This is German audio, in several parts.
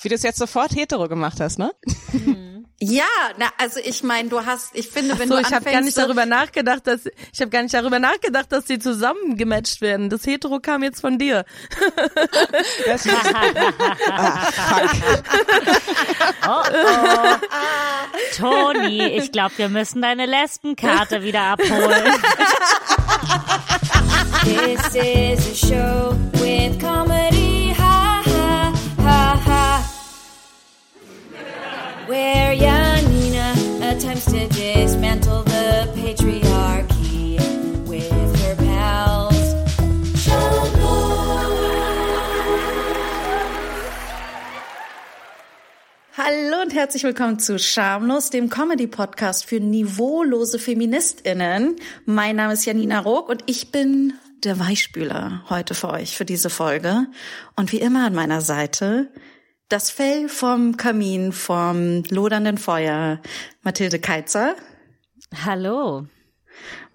Wie du es jetzt sofort hetero gemacht hast, ne? Ja, na, also ich meine, du hast, ich finde, wenn so, du ich habe gar nicht darüber nachgedacht, dass ich habe gar nicht darüber nachgedacht, dass die zusammen gematcht werden. Das Hetero kam jetzt von dir. Das ah, fuck. Oh, oh. Toni, ich glaube, wir müssen deine Lesbenkarte wieder abholen. This is a show with comedy, Where Janina attempts to dismantle the patriarchy with her pals. Hallo und herzlich willkommen zu Schamlos, dem Comedy-Podcast für niveaulose FeministInnen. Mein Name ist Janina Rook und ich bin der Weichspüler heute für euch, für diese Folge. Und wie immer an meiner Seite das Fell vom Kamin, vom lodernden Feuer, Mathilde Keitzer. Hallo.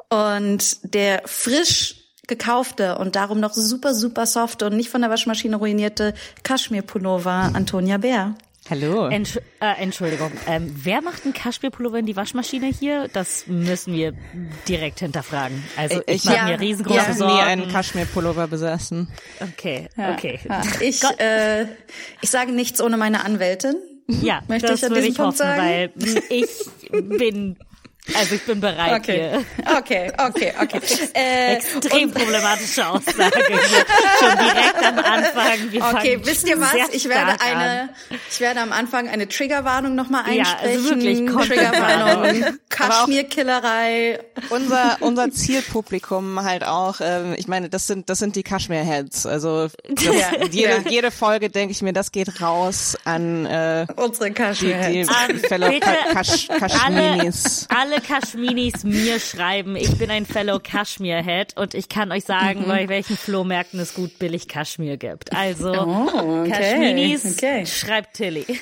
Und der frisch gekaufte und darum noch super, super soft und nicht von der Waschmaschine ruinierte Kaschmir-Pullover Antonia Bär. Hallo. Entsch äh, Entschuldigung, ähm, wer macht einen Kaschmirpullover in die Waschmaschine hier? Das müssen wir direkt hinterfragen. Also ich, Ich- mache ja, mir riesengroße Ich habe Sorgen. nie einen Kaschmir-Pullover besessen. Okay, Ja, okay. ja. Ich, äh, ich sage nichts ohne meine Anwältin. Ja, Möchte das ich an würde diesem ich Punkt hoffen, sagen? weil ich bin, also ich bin bereit Okay, hier. okay, okay, okay. Äh, Extrem problematische Aussage. Schon direkt am Anfang. Wir okay, wisst ihr was? Ich werde eine, an. ich werde am Anfang eine Triggerwarnung nochmal Ja, einsprechen. also wirklich, Triggerwarnung, Kaschmirkillerei. Unser unser Zielpublikum halt auch. Ähm, ich meine, das sind das sind die Kaschmir-Heads. Also das, Ja, jede ja. jede Folge denke ich mir, das geht raus an äh, Unsere die, die Kaschmirheads. Ähm, Fellow Ka Kasch Kaschminis. Alle Kaschminis mir schreiben, ich bin ein Fellow Kashmir-Head und ich kann euch sagen, bei welchen Flohmärkten es gut billig Kaschmir gibt. Also, Oh, okay, Kaschminis, okay. schreibt Tilly.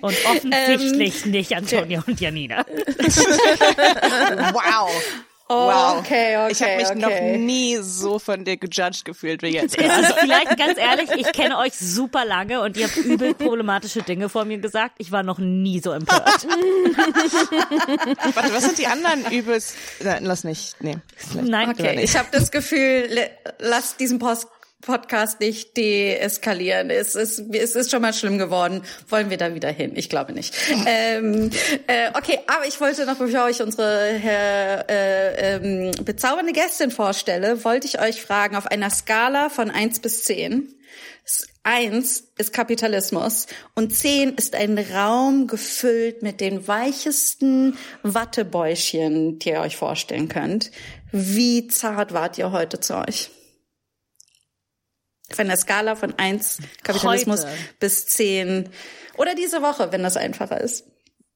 und offensichtlich Ähm, nicht Antonia und Janina. Wow. Oh, Wow. okay, okay, ich habe mich okay. noch nie so von dir gejudged gefühlt wie jetzt. Also vielleicht ganz ehrlich, ich kenne euch super lange und ihr habt übel problematische Dinge vor mir gesagt. Ich war noch nie so empört. Warte, was sind die anderen übelst? Nein, lass nicht. Nee. Nein, Okay, ich habe das Gefühl, lasst diesen Post Podcast nicht deeskalieren. Es ist, es ist schon mal schlimm geworden. Wollen wir da wieder hin? Ich glaube nicht. ähm, äh, okay, aber ich wollte noch, bevor ich unsere Herr, äh, ähm, bezaubernde Gästin vorstelle, wollte ich euch fragen, auf einer Skala von eins bis zehn. Eins ist Kapitalismus und zehn ist ein Raum gefüllt mit den weichesten Wattebäuschen, die ihr euch vorstellen könnt. Wie zart wart ihr heute zu euch? Auf einer Skala von eins Kapitalismus Heute. bis zehn oder diese Woche, wenn das einfacher ist.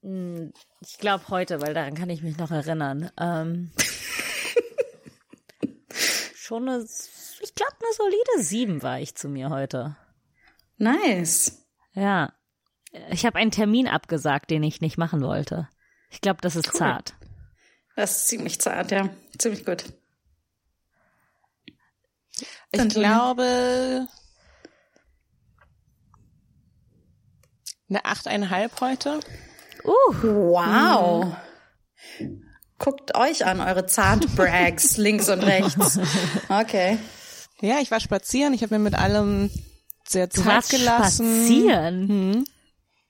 Ich glaube heute, weil daran kann ich mich noch erinnern. Ähm, schon eine, ich glaube, eine solide sieben war ich zu mir heute. Nice. Ja. Ich habe einen Termin abgesagt, den ich nicht machen wollte. Ich glaube, das ist zart. Das ist ziemlich zart, ja. Ziemlich gut. Ich Antonia? glaube eine achteinhalb heute. Wow. Guckt euch an, eure Zart-Brags links und rechts. Okay. Ja, ich war spazieren. Ich habe mir mit allem sehr Du Zeit warst gelassen. spazieren.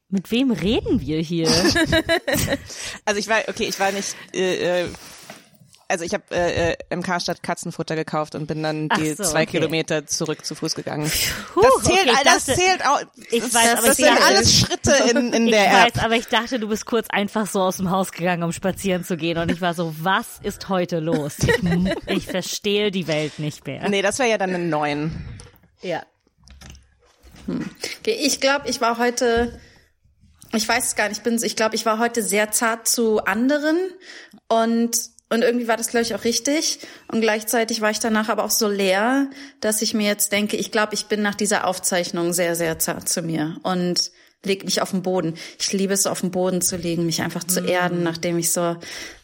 Mit wem reden wir hier? Also ich war, okay, ich war nicht, äh, äh, also ich habe äh, äh, im Karstadt Katzenfutter gekauft und bin dann Ach die so, zwei okay. Kilometer zurück zu Fuß gegangen. Puh, Das zählt, okay, ich das dachte- zählt auch. Ich das, weiß, das, aber das ich sind dachte- alles Schritte in, in Ich der weiß, App. aber ich dachte, du bist kurz einfach so aus dem Haus gegangen, um spazieren zu gehen. Und ich war so, was ist heute los? Ich, ich verstehe die Welt nicht mehr. Nee, das wäre ja dann ein neun. Ja. Okay, ich glaube, ich war heute, ich weiß es gar nicht, ich bin, ich glaube, ich war heute sehr zart zu anderen und und irgendwie war das, glaube ich, auch richtig. Und gleichzeitig war ich danach aber auch so leer, dass ich mir jetzt denke, ich glaube, ich bin nach dieser Aufzeichnung sehr, sehr zart zu mir. Und leg mich auf den Boden. Ich liebe es, auf den Boden zu liegen, mich einfach zu erden, nachdem ich so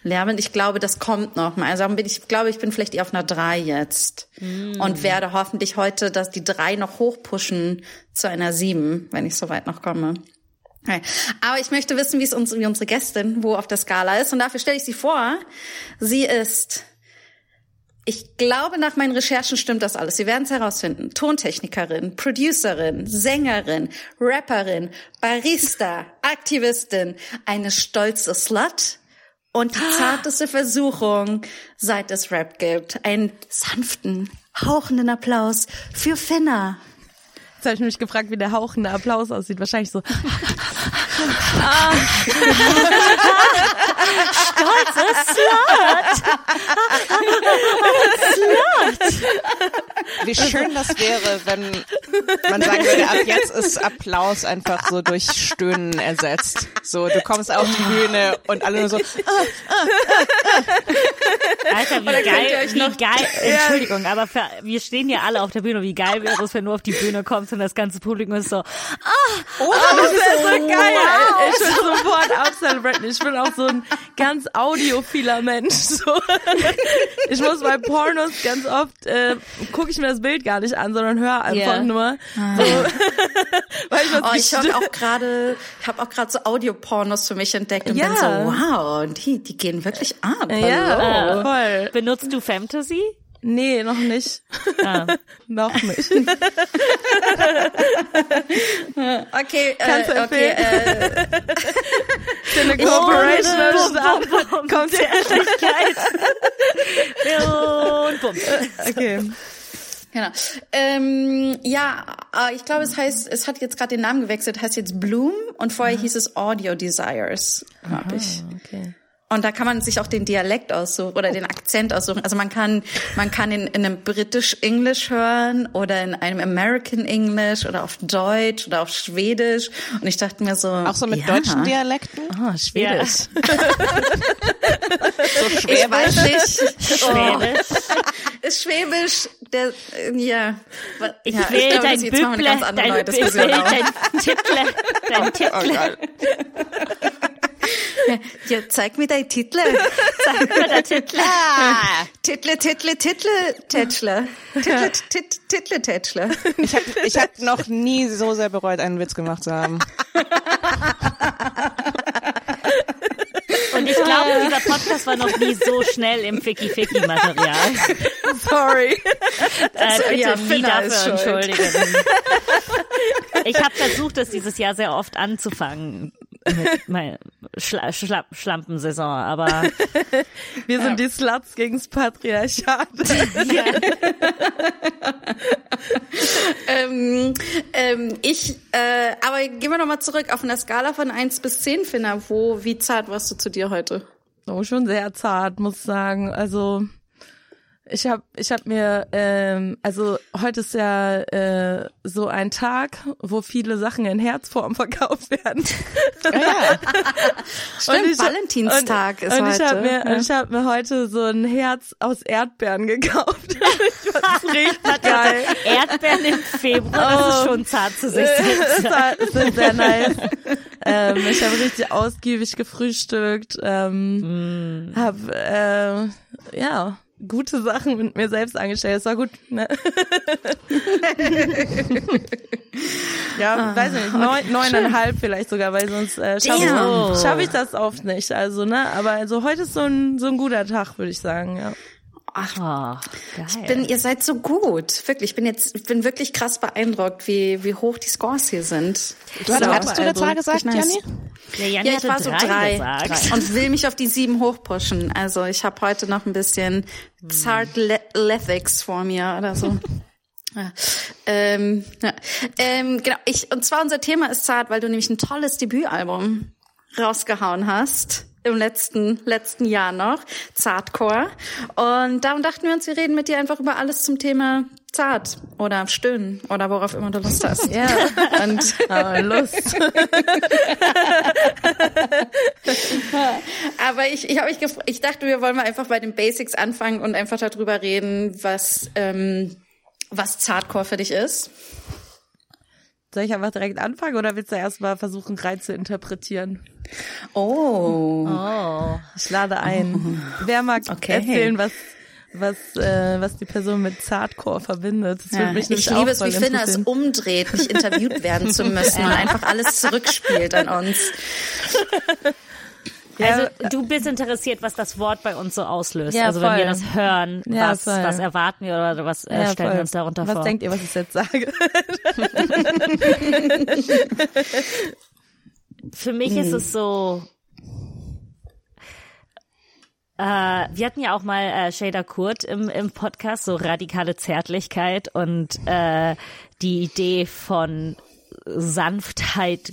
leer bin. Ich glaube, das kommt noch mal. Also bin ich glaube, ich bin vielleicht eher auf einer drei jetzt und werde hoffentlich heute, dass die drei noch hochpushen zu einer sieben, wenn ich so weit noch komme. Okay. Aber ich möchte wissen, wie es uns, wie unsere Gästin, wo auf der Skala ist. Und dafür stelle ich sie vor. Sie ist, ich glaube, nach meinen Recherchen stimmt das alles. Sie werden es herausfinden. Tontechnikerin, Producerin, Sängerin, Rapperin, Barista, Aktivistin, eine stolze Slut und die zarteste Versuchung, seit es Rap gibt. Einen sanften, hauchenden Applaus für Finna. Jetzt habe ich mich gefragt, wie der hauchende Applaus aussieht. Wahrscheinlich so. Wie schön das wäre, wenn man sagen würde, ab jetzt ist Applaus einfach so durch Stöhnen ersetzt. So, du kommst auf die Bühne und alle nur so, Alter, wie Oder könnt ihr geil, wie noch- geil, Entschuldigung, aber für, wir stehen ja alle auf der Bühne. Wie geil wäre es, wenn du auf die Bühne kommst und das ganze Publikum ist so, Oh, das ist so geil. Ich will sofort abcelebraten. Ich bin auch so ein ganz audiophiler Mensch. So. Ich muss bei Pornos ganz oft, äh, gucke ich mir das Bild gar nicht an, sondern höre einfach Ja. nur. So. Weil ich was Oh, ich höre auch gerade, ich habe auch gerade so Audiopornos für mich entdeckt und Ja. bin so, wow, die, die gehen wirklich ab. Ja, voll. benutzt du Fantasy? Nee, noch nicht. Ah. noch nicht. Okay, Kannst äh, okay, äh, Für eine Corporation Start. Kommt Und bumm. Okay. genau. Ähm, ja, äh, ich glaube, es heißt, es hat jetzt gerade den Namen gewechselt, heißt jetzt Bloom und vorher hieß es Audio Desires, glaube ich. Okay. Und da kann man sich auch den Dialekt aussuchen oder den Akzent aussuchen. Also man kann, man kann in, in einem British English hören oder in einem American English oder auf Deutsch oder auf Schwedisch. Und ich dachte mir so, auch so mit ja, deutschen Dialekten, Ah, Schwedisch. so Ich schwer. weiß nicht. Schwedisch. Oh, ist Schwäbisch, der, ja. Ich ja, will glaube, dein jetzt machen wir eine ganz andere dein, ich Diskussion dein Title, dein Oh Title, Gott. Ja, zeig mir dein Titel. der Titel. Ah, Title, Title, Titel, Tätschler. Title, Tit- Title, Tätschler. ich habe ich hab noch nie so sehr bereut, einen Witz gemacht zu haben. Und ich glaube, dieser Podcast war noch nie so schnell im Ficky-Ficky-Material. Sorry. Äh, bitte ja, nie dafür schuld. entschuldigen. Ich habe versucht, das dieses Jahr sehr oft anzufangen. Mit meiner Schla Schla Schlampensaison, aber Wir sind die Sluts gegens Patriarchat. Ähm, ähm, ich, äh, aber gehen wir noch mal zurück auf einer Skala von 1 bis 10, Finna. Wo, wie zart warst du zu dir heute? Oh, schon sehr zart, muss ich sagen. Also ich habe ich hab mir, ähm, also heute ist ja äh, so ein Tag, wo viele Sachen in Herzform verkauft werden. Stimmt, ich- Valentinstag und, ist und heute. Ich habe mir, Ja. und ich hab mir heute so ein Herz aus Erdbeeren gekauft. ich fand's richtig geil. Erdbeeren im Februar, das ist schon zart zu sich. Das das ist sehr nice. ähm, ich habe richtig ausgiebig gefrühstückt, ähm, hab äh, ja gute Sachen mit mir selbst angestellt. Es war gut. Ne? ja, weiß ich nicht, neun, neuneinhalb vielleicht sogar, weil sonst äh, schaffe ich, schaff ich das oft nicht. Also ne, aber also heute ist so ein so ein guter Tag, würde ich sagen. Ja. Oh, geil. bin, ihr seid so gut. Wirklich, ich bin jetzt, ich bin wirklich krass beeindruckt, wie, wie hoch die Scores hier sind. Du hattest, So, hattest du eine also, Zahl gesagt, nice. Janni? Der Janni Ja, ich hatte war so drei, drei, und will mich auf die sieben hochpushen. Also ich habe heute noch ein bisschen Zart Le Lethics vor mir oder so. Ja. Ähm, ja. ähm, genau, ich, und zwar unser Thema ist zart, weil du nämlich ein tolles Debütalbum rausgehauen hast im letzten letzten Jahr noch Zartcore und darum dachten wir uns, wir reden mit dir einfach über alles zum Thema zart oder stöhnen oder worauf immer du Lust hast. Ja, Und aber Lust. Aber ich, ich, mich ich dachte, wir wollen mal einfach bei den Basics anfangen und einfach darüber reden, was, ähm, was Zartcore für dich ist. Soll ich einfach direkt anfangen oder willst du erstmal versuchen, rein zu interpretieren? Oh. Oh. Ich lade ein. Wer mag Okay. erzählen, was was äh, was die Person mit Zartcore verbindet? Das Ja, mich ich liebe es, wie Finna es umdreht, nicht interviewt werden zu müssen und einfach alles zurückspielt an uns. Also du bist interessiert, was das Wort bei uns so auslöst. Ja, also wenn wir voll. das hören, Ja, was, voll. was erwarten wir oder was äh, Ja, stellen voll. wir uns darunter was vor? denkt ihr, was ich jetzt sage? Für mich Hm. ist es so. Äh, wir hatten ja auch mal äh, Shader Kurt im, im Podcast, so radikale Zärtlichkeit und äh, die Idee von Sanftheit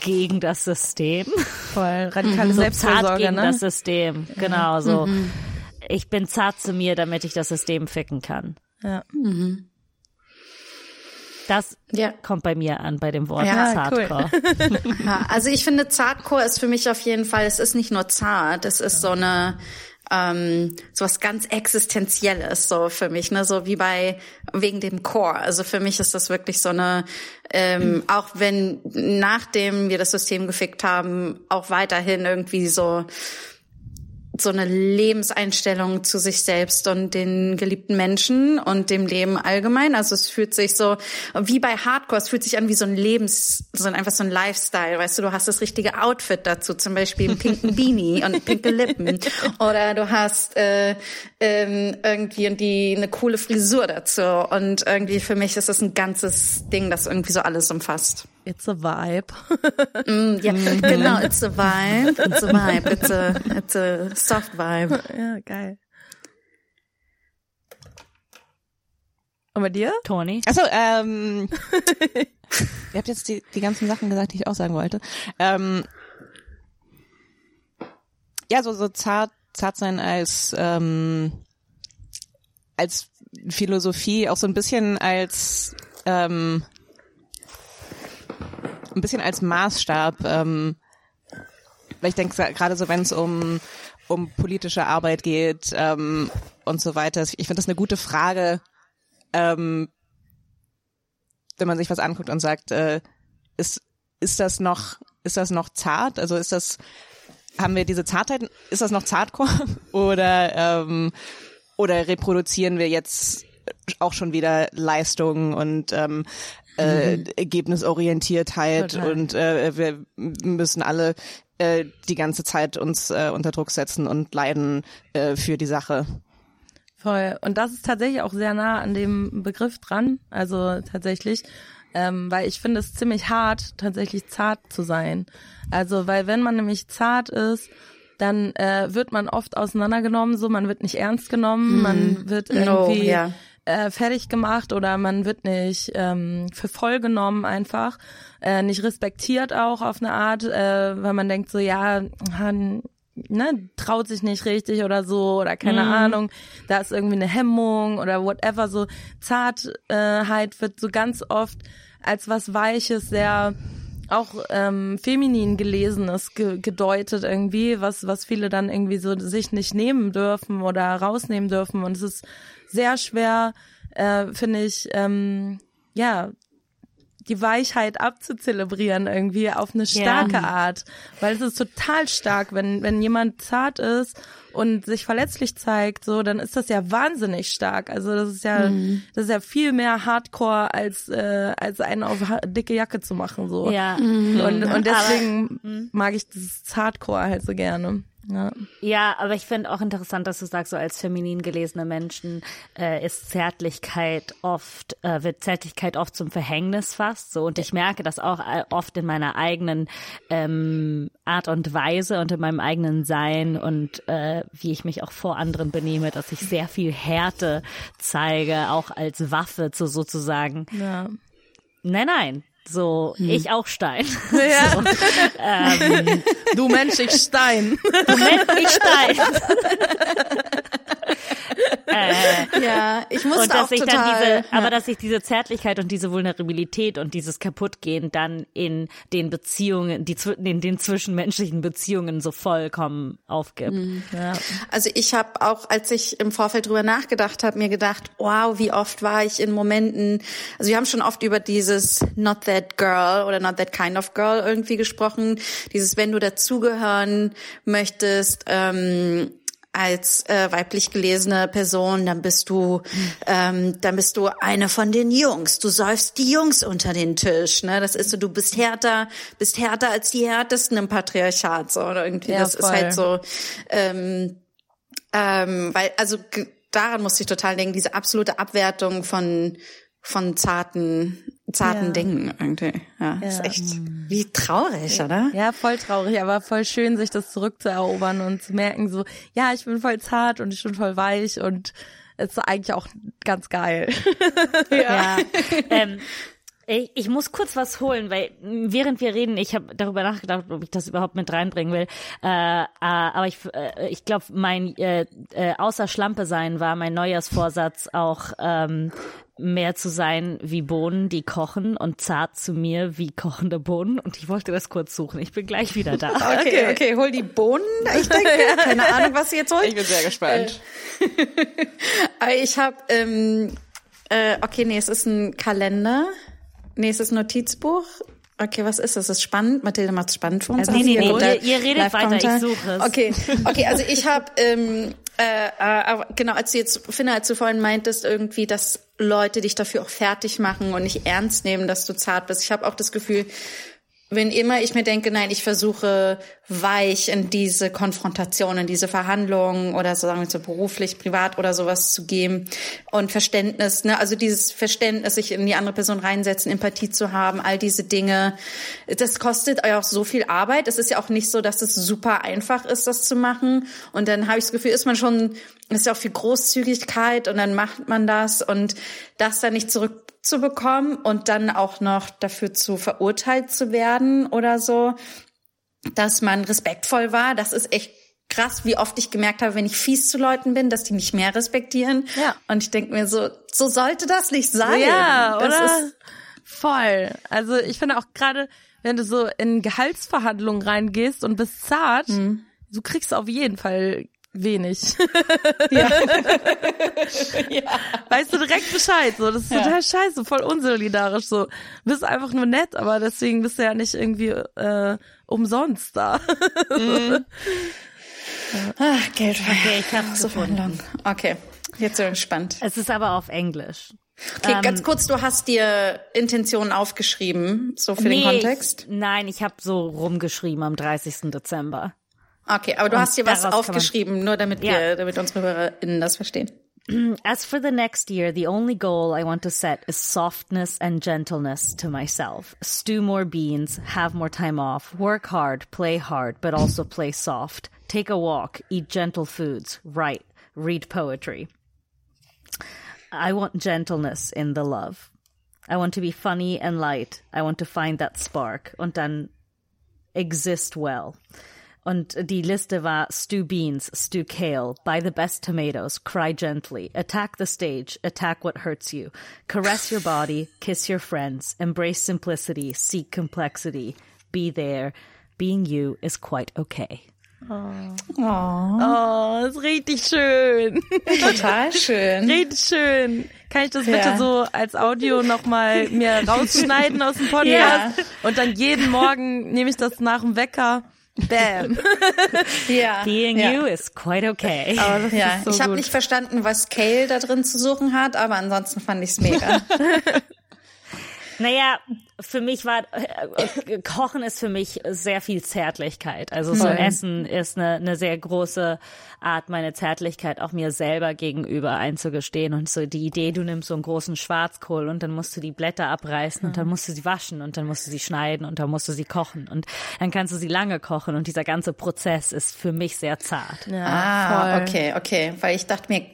gegen das System. Voll radikale So zart Selbstversorge, gegen ne? das System. Genau so. Ich bin zart zu mir, damit ich das System ficken kann. Ja. Das Ja. kommt bei mir an bei dem Wort Ja, cool. Zartcore. Ja, also ich finde, Zartcore ist für mich auf jeden Fall, es ist nicht nur zart, es ist so eine, ähm, so was ganz Existenzielles, so für mich, ne, so wie bei, wegen dem Core. Also für mich ist das wirklich so eine, ähm, auch wenn, nachdem wir das System gefickt haben, auch weiterhin irgendwie so, so eine Lebenseinstellung zu sich selbst und den geliebten Menschen und dem Leben allgemein. Also es fühlt sich so wie bei Hardcore, es fühlt sich an wie so ein Lebens, so ein, einfach so ein Lifestyle. Weißt du, du hast das richtige Outfit dazu, zum Beispiel einen pinken Beanie und pinke Lippen. Oder du hast äh, ähm, irgendwie und die eine coole Frisur dazu. Und irgendwie für mich ist das ein ganzes Ding, das irgendwie so alles umfasst. It's a vibe. Ja, genau, it's a vibe, it's a vibe, it's a, it's a soft vibe. ja, geil. Und bei dir? Toni? Achso, ähm, ihr habt jetzt die, die ganzen Sachen gesagt, die ich auch sagen wollte. Ähm, ja, so, so zart, zart sein als, ähm, als Philosophie, auch so ein bisschen als, ähm, ein bisschen als Maßstab, ähm, weil ich denke, gerade so, wenn es um, um politische Arbeit geht ähm, und so weiter, ich finde das eine gute Frage, ähm, wenn man sich was anguckt und sagt, äh, ist, ist das noch, ist das noch zart? Also ist das, haben wir diese Zartheit, ist das noch Zartcore? Oder, ähm, oder reproduzieren wir jetzt auch schon wieder Leistungen und ähm, äh, Ergebnisorientiertheit Total. und äh, wir müssen alle äh, die ganze Zeit uns äh, unter Druck setzen und leiden äh, für die Sache. Voll. Und das ist tatsächlich auch sehr nah an dem Begriff dran. Also tatsächlich, ähm, weil ich finde es ziemlich hart, tatsächlich zart zu sein. Also, weil wenn man nämlich zart ist, dann äh, wird man oft auseinandergenommen, so man wird nicht ernst genommen, man wird No, irgendwie ja. Äh, fertig gemacht oder man wird nicht ähm, für voll genommen einfach, äh, nicht respektiert auch auf eine Art, äh, weil man denkt so, ja, han, ne, traut sich nicht richtig oder so oder keine Ahnung, da ist irgendwie eine Hemmung oder whatever, so Zartheit wird so ganz oft als was Weiches, sehr auch ähm, feminin gelesenes ge gedeutet irgendwie, was was viele dann irgendwie so sich nicht nehmen dürfen oder rausnehmen dürfen. Und es ist sehr schwer, äh, finde ich, ähm, ja die Weichheit abzuzelebrieren irgendwie auf eine starke Art, weil es ist total stark, wenn wenn jemand zart ist und sich verletzlich zeigt, so dann ist das ja wahnsinnig stark. Also das ist ja das ist ja viel mehr Hardcore als äh, als einen auf dicke Jacke zu machen so. Ja. Und, und Aber- deswegen mag ich dieses Hardcore halt so gerne. Ja. Ja, aber ich finde auch interessant, dass du sagst, so als feminin gelesene Menschen äh, ist Zärtlichkeit oft, äh, wird Zärtlichkeit oft zum Verhängnis fast. So und ich merke das auch äh, oft in meiner eigenen ähm, Art und Weise und in meinem eigenen Sein und äh, wie ich mich auch vor anderen benehme, dass ich sehr viel Härte zeige, auch als Waffe zu sozusagen. Ja. Nein, nein. So, ich auch Stein. ja. Du Mensch, ich Stein. Moment, ich Stein. Äh, Ja, ich musste und dass auch ich total. dann diese, ja. aber dass ich diese Zärtlichkeit und diese Vulnerabilität und dieses Kaputtgehen dann in den Beziehungen, die in den zwischenmenschlichen Beziehungen so vollkommen aufgibt. Mhm. Ja. Also ich habe auch, als ich im Vorfeld drüber nachgedacht habe, mir gedacht, wow, wie oft war ich in Momenten, also wir haben schon oft über dieses not that girl oder not that kind of girl irgendwie gesprochen, dieses, wenn du dazugehören möchtest, ähm, als äh, weiblich gelesene Person, dann bist du, ähm, dann bist du eine von den Jungs. Du säufst die Jungs unter den Tisch. Ne, das ist so. Du bist härter, bist härter als die härtesten im Patriarchat. So oder irgendwie. Ja, das ist voll. halt so. Ähm, ähm, weil also daran musste ich total denken. Diese absolute Abwertung von von zarten zarten Ja. Dingen irgendwie. Ja, ist Ja. echt wie traurig, oder? Ja, voll traurig, aber voll schön, sich das zurückzuerobern und zu merken, so, ja, ich bin voll zart und ich bin voll weich und es ist eigentlich auch ganz geil. Ja. ähm, ich, ich muss kurz was holen, weil während wir reden, ich habe darüber nachgedacht, ob ich das überhaupt mit reinbringen will. Äh, äh, aber ich, äh, ich glaube, mein äh, äh, außer Schlampe sein war mein Neujahrsvorsatz auch ähm, mehr zu sein wie Bohnen, die kochen und zart zu mir wie kochende Bohnen. Und ich wollte das kurz suchen. Ich bin gleich wieder da. Okay, okay, hol die Bohnen. Ich denke, keine Ahnung, was sie jetzt holt. Ich bin sehr gespannt. Aber ich habe, ähm, äh, okay, nee, es ist ein Kalender. Nee, es ist ein Notizbuch. Okay, was ist das? Das ist spannend. Mathilde macht es spannend für uns. Also, nee, nee, nee, ihr- ihr redet weiter, ich suche es. Okay, okay, also ich habe, ähm, äh, äh, aber genau, als du jetzt, Finna, als du vorhin meintest, irgendwie, dass Leute dich dafür auch fertig machen und nicht ernst nehmen, dass du zart bist. Ich habe auch das Gefühl, wenn immer ich mir denke, nein, ich versuche weich in diese Konfrontation, in diese Verhandlungen oder so sagen wir so beruflich, privat oder sowas zu gehen und Verständnis, ne, also dieses Verständnis, sich in die andere Person reinsetzen, Empathie zu haben, all diese Dinge, das kostet euch auch so viel Arbeit. Es ist ja auch nicht so, dass es super einfach ist, das zu machen. Und dann habe ich das Gefühl, ist man schon, ist ja auch viel Großzügigkeit und dann macht man das und das dann nicht zurückzubekommen und dann auch noch dafür zu verurteilt zu werden oder so, dass man respektvoll war. Das ist echt krass, wie oft ich gemerkt habe, wenn ich fies zu Leuten bin, dass die mich mehr respektieren. Ja. Und ich denke mir so, so sollte das nicht sein. Ja, das oder? Ist, Voll. Also ich finde auch gerade, wenn du so in Gehaltsverhandlungen reingehst und bist zart, Mhm. du kriegst auf jeden Fall wenig. Weißt du direkt Bescheid, so. Das ist total scheiße, voll unsolidarisch, so. Bist einfach nur nett, aber deswegen bist du ja nicht irgendwie, äh, umsonst da. ah, Geld Okay, ich hab's so gefunden. Okay, jetzt bin ich gespannt. Es ist aber auf Englisch. Okay, Ähm, ganz kurz, du hast dir Intentionen aufgeschrieben, so für den Nee, Kontext. Ich, nein, ich habe so rumgeschrieben am 30. Dezember. Okay, aber du Und hast dir was aufgeschrieben, nur damit Ja. wir, damit unsere HörerInnen das verstehen. As for the next year, the only goal I want to set is softness and gentleness to myself. Stew more beans, have more time off, work hard, play hard, but also play soft. Take a walk, eat gentle foods, write, read poetry. I want gentleness in the love. I want to be funny and light. I want to find that spark und dann exist well. Und die Liste war stew beans, stew kale, buy the best tomatoes, cry gently, attack the stage, attack what hurts you, caress your body, kiss your friends, embrace simplicity, seek complexity, be there. Being you is quite okay. Oh, ist richtig schön. Total schön. Richtig schön. Kann ich das bitte Ja. so als Audio nochmal mir rausschneiden aus dem Podcast? Und dann jeden Morgen nehme ich das nach dem Wecker. Bam. Ja. Being ja. you is quite okay. Aber das Ja, ist so ich habe nicht verstanden, was Kale da drin zu suchen hat, aber ansonsten fand ich's mega. Naja, für mich war äh, äh, Kochen ist für mich sehr viel Zärtlichkeit. Also so Voll. Essen ist eine, eine sehr große Art, meine Zärtlichkeit auch mir selber gegenüber einzugestehen. Und so die Idee, du nimmst so einen großen Schwarzkohl und dann musst du die Blätter abreißen und dann musst du sie waschen und dann musst du sie schneiden und dann musst du sie kochen und dann kannst du sie lange kochen und dieser ganze Prozess ist für mich sehr zart. Ja, ah, voll. okay, okay. Weil ich dachte mir,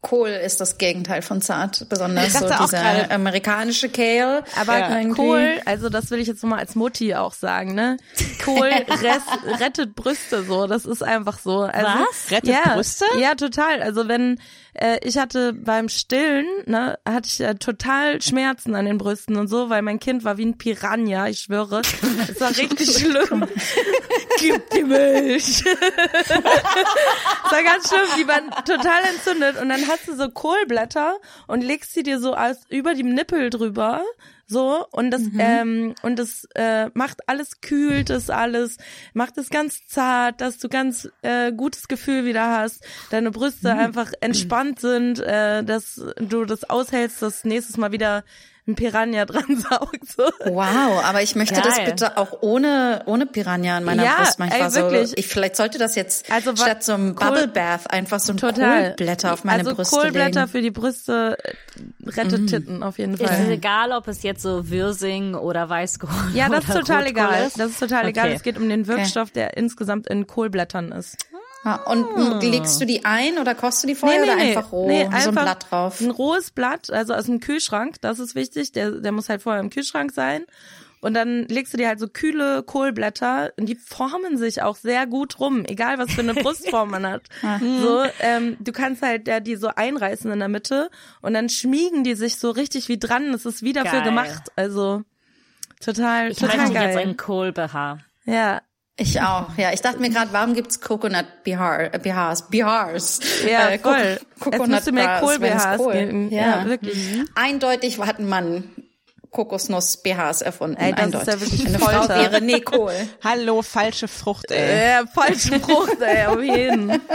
Kohl ist das Gegenteil von zart, besonders so dieser gerade- amerikanische Kale. Aber irgendwie. Kohl, also das will ich jetzt nochmal als Mutti auch sagen, ne? Kohl res, rettet Brüste so, das ist einfach so. Also, Was? Rettet ja, Brüste? Ja, total. Also wenn äh, ich hatte beim Stillen, ne, hatte ich äh, total Schmerzen an den Brüsten und so, weil mein Kind war wie ein Piranha, ich schwöre. Es war richtig schlimm. Gib die Milch. es war ganz schlimm, die waren total entzündet und dann hast du so Kohlblätter und legst sie dir so als über die Nippel drüber so und das ähm, und das äh, macht alles kühlt es alles macht es ganz zart dass du ganz äh, gutes Gefühl wieder hast deine Brüste einfach entspannt sind äh, dass du das aushältst dass nächstes Mal wieder ein Piranha dran saugt so Wow, aber ich möchte das Geil. bitte auch ohne ohne Piranha in meiner Ja, Brust manchmal ey, so. wirklich. Ich vielleicht sollte das jetzt Also statt so einem Kohl- Bubble Bath einfach so ein total Kohlblätter auf meine also Brüste Kohlblätter legen. für die Brüste äh, rettet Titten auf jeden Ist es Fall egal, ob es jetzt so Wirsing oder Weißkohl ja das ist total Rotkohl egal ist? das ist total egal Okay. es geht um den Wirkstoff der insgesamt in Kohlblättern ist Ja, und m, legst du die ein oder kochst du die vorher oder einfach roh? so ein Blatt drauf. Ein rohes Blatt, also aus dem Kühlschrank, das ist wichtig. Der, der muss halt vorher im Kühlschrank sein. Und dann legst du dir halt so kühle Kohlblätter und die formen sich auch sehr gut rum, egal was für eine Brustform man hat. So, ähm, du kannst halt ja, die so einreißen in der Mitte und dann schmiegen die sich so richtig wie dran. Das ist wie dafür Geil. gemacht. Also total, Ich total geil. jetzt einen Kohl-BH. ja, Ich auch, ja. Ich dachte mir gerade, warum gibt's Coconut BH, äh, BHs, BHs? ja, Äh, voll. Co- es müsste mehr es Kohl- geben. Ja, Ja. wirklich. Eindeutig hat ein Mann Kokosnuss BHs erfunden. Ey, das ist Eindeutig. ja wirklich Eine Frau Folter. wäre nee Kohl. Hallo, falsche Frucht, ey. Ja, falsche Frucht, ey, auf jeden.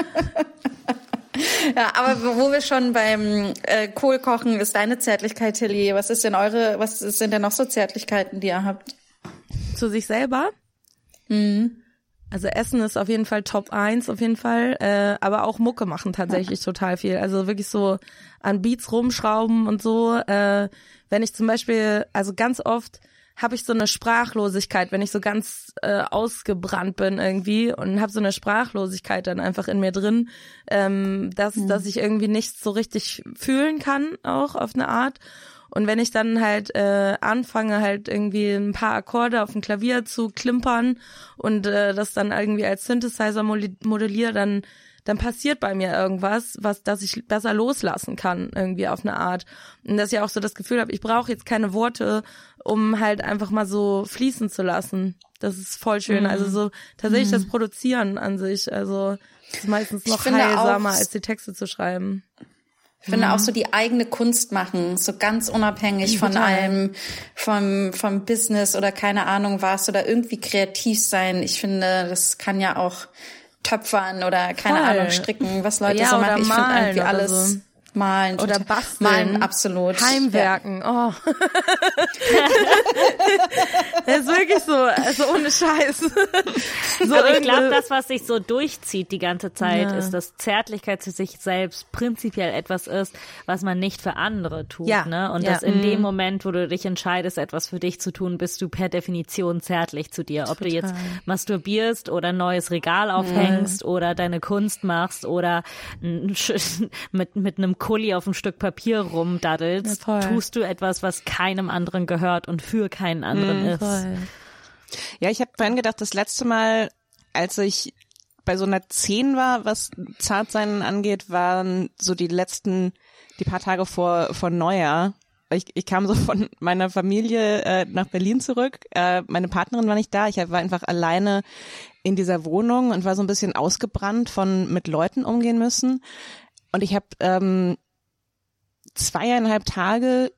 Ja, aber wo wir schon beim äh, Kohlkochen ist deine Zärtlichkeit, Tilly. Was ist denn eure, was sind denn noch so Zärtlichkeiten, die ihr habt? zu sich selber. Also Essen ist auf jeden Fall Top 1 auf jeden Fall, äh, aber auch Mucke machen tatsächlich total viel. Also wirklich so an Beats rumschrauben und so. Äh, wenn ich zum Beispiel, also ganz oft habe ich so eine Sprachlosigkeit, wenn ich so ganz äh, ausgebrannt bin irgendwie und habe so eine Sprachlosigkeit dann einfach in mir drin, ähm, dass, dass ich irgendwie nichts so richtig fühlen kann, auch auf eine Art. Und wenn ich dann halt äh, anfange, halt irgendwie ein paar Akkorde auf dem Klavier zu klimpern und äh, das dann irgendwie als Synthesizer modelliere, dann dann passiert bei mir irgendwas, was dass ich besser loslassen kann irgendwie auf eine Art und dass ich auch so das Gefühl habe, ich brauche jetzt keine Worte, um halt einfach mal so fließen zu lassen. Das ist voll schön. Also so tatsächlich das Produzieren an sich, also ist meistens noch finde auch- heilsamer als die Texte zu schreiben. Ich finde auch so die eigene Kunst machen, so ganz unabhängig von Total. allem, vom, vom Business oder keine Ahnung was oder irgendwie kreativ sein. Ich finde, das kann ja auch töpfern oder keine Voll. Ahnung stricken, was Leute Ja, so machen. Ich finde irgendwie alles so. Malen Oder basteln. Malen absolut. Heimwerken. Oh. das ist wirklich so, also ohne Scheiß. so Aber ich glaube, das, was sich so durchzieht die ganze Zeit, Ja. ist, dass Zärtlichkeit zu sich selbst prinzipiell etwas ist, was man nicht für andere tut. Ja. Ne? Und Ja. dass in dem Moment, wo du dich entscheidest, etwas für dich zu tun, bist du per Definition zärtlich zu dir. Ob du jetzt masturbierst oder ein neues Regal aufhängst oder deine Kunst machst oder mit, mit einem Kuli auf ein Stück Papier rumdaddelst, Ja, tust du etwas, was keinem anderen gehört und für keinen anderen ist. Voll. Ja, ich habe vorhin gedacht, das letzte Mal, als ich bei so einer 10 war, was Zartsein angeht, waren so die letzten, die paar Tage vor, vor Neujahr. Ich, ich kam so von meiner Familie äh, nach Berlin zurück. Äh, meine Partnerin war nicht da. Ich war einfach alleine in dieser Wohnung und war so ein bisschen ausgebrannt von mit Leuten umgehen müssen. Und ich habe ähm, zweieinhalb Tage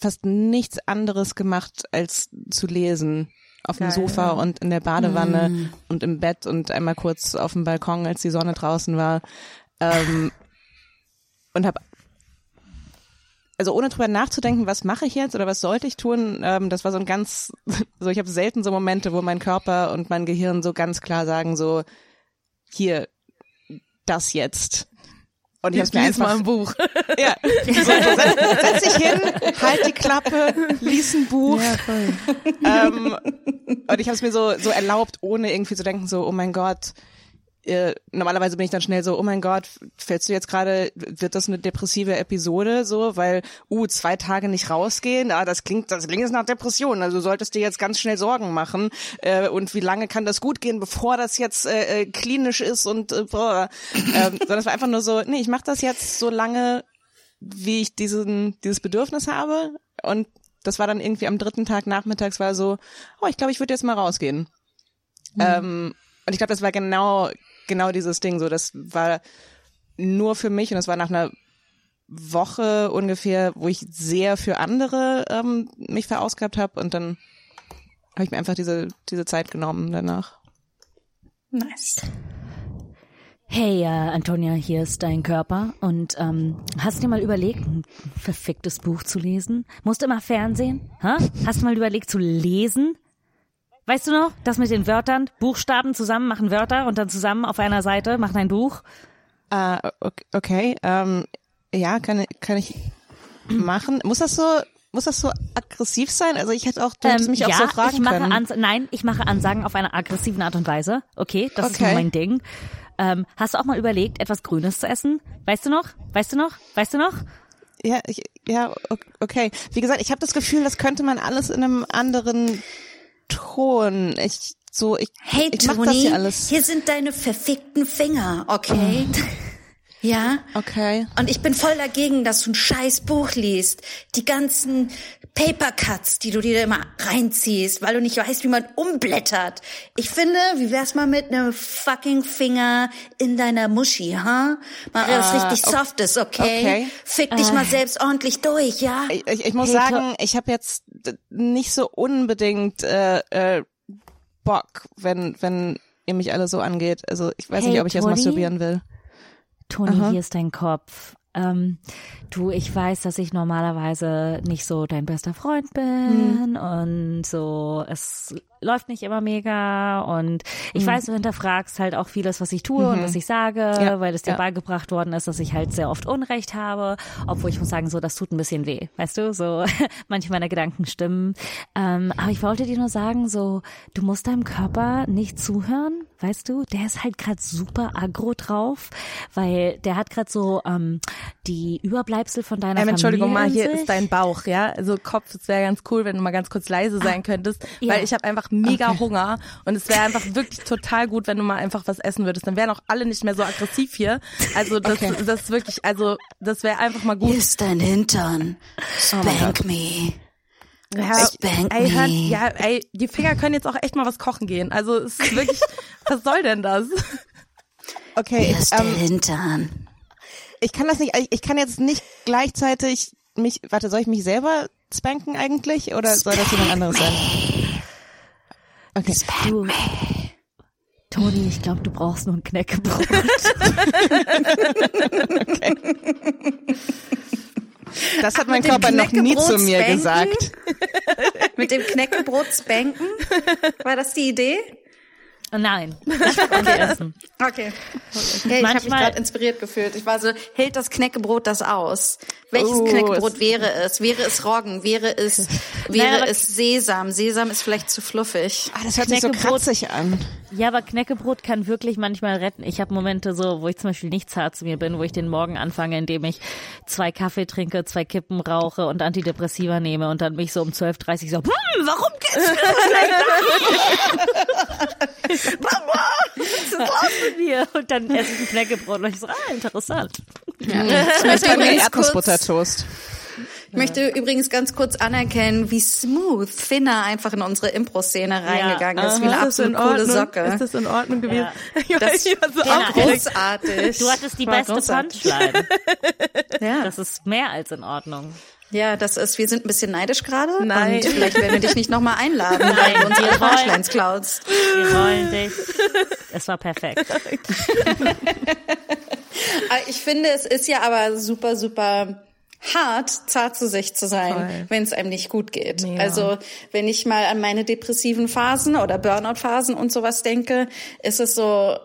fast nichts anderes gemacht, als zu lesen. Auf dem Geil, Sofa ja. und in der Badewanne und im Bett und einmal kurz auf dem Balkon, als die Sonne draußen war. Ähm, und habe also ohne drüber nachzudenken, was mache ich jetzt oder was sollte ich tun, ähm, das war so ein ganz, so ich habe selten so Momente, wo mein Körper und mein Gehirn so ganz klar sagen, so hier, das jetzt. Und ich habe mir mal ein Buch. ja. Setz, setz dich hin, halt die Klappe, lies ein Buch. voll. Ähm, und ich habe es mir so, so erlaubt, ohne irgendwie zu denken, so, oh mein Gott, äh, normalerweise bin ich dann schnell so, oh mein Gott, fällst du jetzt gerade, wird das eine depressive Episode so, weil, uh, zwei Tage nicht rausgehen, ah, das klingt, das klingt jetzt nach Depression, also du solltest dir jetzt ganz schnell Sorgen machen. Äh, und wie lange kann das gut gehen, bevor das jetzt äh, äh, klinisch ist und äh, boah. ähm, sondern es war einfach nur so, nee, ich mache das jetzt so lange, wie ich diesen, dieses Bedürfnis habe. Und das war dann irgendwie am dritten Tag nachmittags war so, oh, ich glaube, ich würde jetzt mal rausgehen. Ähm, und ich glaube, das war genau, genau dieses Ding. So, das war nur für mich und das war nach einer Woche ungefähr, wo ich sehr für andere ähm, mich verausgabt habe und dann habe ich mir einfach diese diese Zeit genommen danach. Nice. Hey, äh, Antonia, hier ist dein Körper. Und ähm, hast du dir mal überlegt, ein verficktes Buch zu lesen? Musst du immer Fernsehen? Hä? Hast du mal überlegt zu lesen? Weißt du noch, das mit den Wörtern, Buchstaben zusammen machen Wörter und dann zusammen auf einer Seite machen ein Buch? Äh, ok- okay, ähm, ja, kann kann ich machen. Muss das so muss das so aggressiv sein? Also ich hätte auch du hättest mich Ähm, ja, auch so fragen ich mache können. Ans nein, ich mache Ansagen auf eine aggressive Art und Weise. Okay, das ist Okay. nur mein Ding. Ähm, hast du auch mal überlegt, etwas Grünes zu essen? Weißt du noch? Weißt du noch? Weißt du noch? Ja, ich, ja, okay. Wie gesagt, ich habe das Gefühl, das könnte man alles in einem anderen Ton. Ich so, ich, Hey ich mach Toni, das hier alles. hier sind deine verfickten Finger, okay? Ja? Okay. Und ich bin voll dagegen, dass du ein scheiß Buch liest. Die ganzen Papercuts, die du dir da immer reinziehst, weil du nicht weißt, wie man umblättert. Ich finde, wie wär's mal mit einem fucking Finger in deiner Muschi, ha? Mal was richtig ok- Softes, okay? okay. Fick dich mal selbst ordentlich durch, ja? Ich, ich, ich muss Hey, sagen, ich habe jetzt nicht so unbedingt äh, äh, Bock, wenn wenn ihr mich alle so angeht. Also ich weiß Hey, nicht, ob ich jetzt Toni? masturbieren will. Toni, hier ist dein Kopf. Ähm, du, ich weiß, dass ich normalerweise nicht so dein bester Freund bin und so, es läuft nicht immer mega und ich weiß, du hinterfragst halt auch vieles, was ich tue und was ich sage, Ja, weil es dir ja. beigebracht worden ist, dass ich halt sehr oft Unrecht habe, obwohl ich muss sagen, so, das tut ein bisschen weh, weißt du, so, manche meiner Gedanken stimmen, ähm, aber ich wollte dir nur sagen, so, du musst deinem Körper nicht zuhören, weißt du, der ist halt gerade super aggro drauf, weil der hat gerade so ähm, die Überbleibsel von deiner Ähm, Entschuldigung Familie mal, hier sich. ist dein Bauch, ja? Also Kopf, es wäre ganz cool, wenn du mal ganz kurz leise sein könntest, ja. weil ich habe einfach mega Hunger und es wäre einfach wirklich total gut, wenn du mal einfach was essen würdest. Dann wären auch alle nicht mehr so aggressiv hier. Also das, das ist wirklich, also das wäre einfach mal gut. ist dein Hintern. Spank me. Ja, Spank ey, hört, me. ja, ey, die Finger können jetzt auch echt mal was kochen gehen. Also es ist wirklich, was soll denn das? Okay, Hier ist der ähm, Hintern. ich kann das nicht, ich, ich kann jetzt nicht gleichzeitig mich, warte, soll ich mich selber spanken eigentlich oder soll das jemand anderes sein? Okay. Du, Toni, ich glaube, du brauchst nur ein Knäckebrot. Das hat mein mit dem Körper noch nie zu mir spanken? gesagt. Mit dem Knäckebrot spanken? War das die Idee? Nein, ich will essen. Okay. Hey, ich habe mich gerade inspiriert gefühlt. Ich war so, hält das Knäckebrot das aus? Welches Oh, Knäckebrot es- wäre es? Wäre es Roggen? Wäre es, wäre aber- es Sesam? Sesam ist vielleicht zu fluffig. Ah, das hört sich so kratzig an. Ja, aber Knäckebrot kann wirklich manchmal retten. Ich habe Momente so, wo ich zum Beispiel nicht zart zu mir bin, wo ich den Morgen anfange, indem ich zwei Kaffee trinke, zwei Kippen rauche und Antidepressiva nehme und dann mich so um 12.30 so, hm, warum geht's mir so was ist mit mir? Und dann esse ich ein Knäckebrot und ich so, ah, interessant. Ich möchte Bei Erdnussbuttertoast. ich möchte übrigens ganz kurz anerkennen, wie smooth Finna einfach in unsere Impro-Szene reingegangen ist, wie eine absolut coole? Socke. Ist das in Ordnung gewesen? Ja. Das- ich war so aufgeregt. großartig. Du hattest die War beste großartig. Punchline. Ja. Das ist mehr als in Ordnung. ja, das ist, wir sind ein bisschen neidisch gerade. Nein. Und vielleicht werden wir dich nicht nochmal einladen, weil Nein, du unsere Punchlines klaust. Wir wollen dich. Es war perfekt. Aber Ich finde, es ist ja aber super, super hart, zart zu sich zu sein, wenn es einem nicht gut geht. Mega. Also wenn ich mal an meine depressiven Phasen oder Burnout-Phasen und sowas denke, ist es so,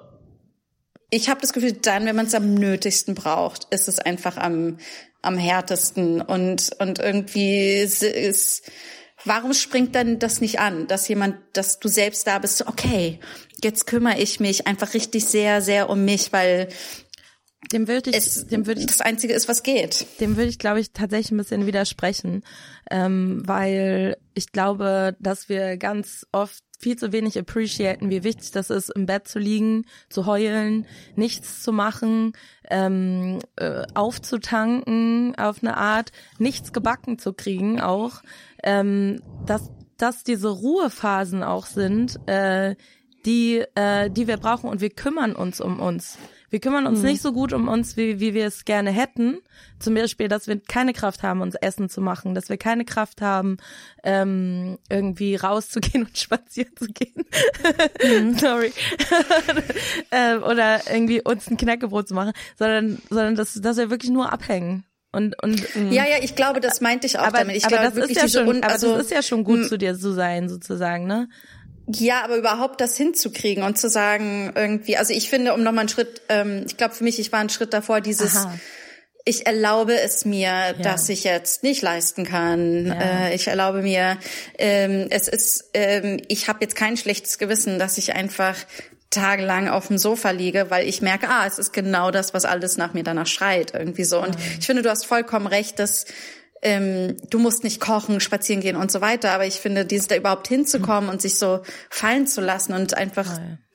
ich habe das Gefühl, dann, wenn man es am nötigsten braucht, ist es einfach am am härtesten und und irgendwie ist, ist warum springt dann das nicht an, dass jemand, dass du selbst da bist, okay, jetzt kümmere ich mich einfach richtig sehr, sehr um mich, weil Dem würde ich, es dem würde ich das Einzige ist, was geht. dem würde ich, glaube ich, tatsächlich ein bisschen widersprechen, ähm, weil ich glaube, dass wir ganz oft viel zu wenig appreciaten, wie wichtig das ist, im Bett zu liegen, zu heulen, nichts zu machen, ähm, äh, aufzutanken auf eine Art, nichts gebacken zu kriegen auch, ähm, dass, dass diese Ruhephasen auch sind, äh, die, äh, die wir brauchen und wir kümmern uns um uns. Wir kümmern uns nicht so gut um uns, wie, wie wir es gerne hätten. Zum Beispiel, dass wir keine Kraft haben, uns Essen zu machen, dass wir keine Kraft haben, ähm, irgendwie rauszugehen und spazieren zu gehen. Sorry. ähm, oder irgendwie uns ein Knäckebrot zu machen, sondern, sondern dass, dass wir wirklich nur abhängen. Und, und, Ja, ja, ich glaube, das meinte ich auch aber, damit. Ich aber glaube das wirklich ist ja schon, Un aber also, das ist ja schon gut zu dir zu sein, sozusagen, ne? Ja, aber überhaupt das hinzukriegen und zu sagen, irgendwie, also ich finde, um nochmal einen Schritt, ähm, ich glaube für mich, ich war einen Schritt davor, dieses, Aha. ich erlaube es mir, dass ich jetzt nicht leisten kann. Ja. Äh, ich erlaube mir, ähm, es ist, ähm, ich habe jetzt kein schlechtes Gewissen, dass ich einfach tagelang auf dem Sofa liege, weil ich merke, ah, es ist genau das, was alles nach mir danach schreit, irgendwie so. Und ich finde, du hast vollkommen recht, dass ähm, du musst nicht kochen, spazieren gehen und so weiter. Aber ich finde, dieses da überhaupt hinzukommen und sich so fallen zu lassen und einfach ge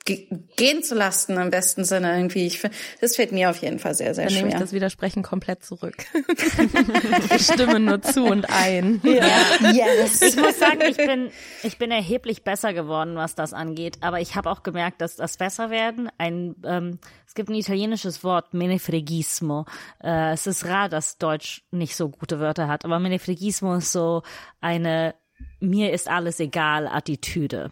gehen zu lassen im besten Sinne irgendwie. Ich finde, das fällt mir auf jeden Fall sehr, sehr Dann nehme ich schwer. das Widersprechen komplett zurück. ich stimme nur zu und ein. Yes. Ich muss sagen, ich bin, ich bin erheblich besser geworden, was das angeht. Aber ich habe auch gemerkt, dass das Besserwerden ein, ähm, es gibt ein italienisches Wort, menefregismo. Äh, es ist rar, dass Deutsch nicht so gute Wörter hat. Aber menefregismo ist so eine mir ist alles egal Attitüde.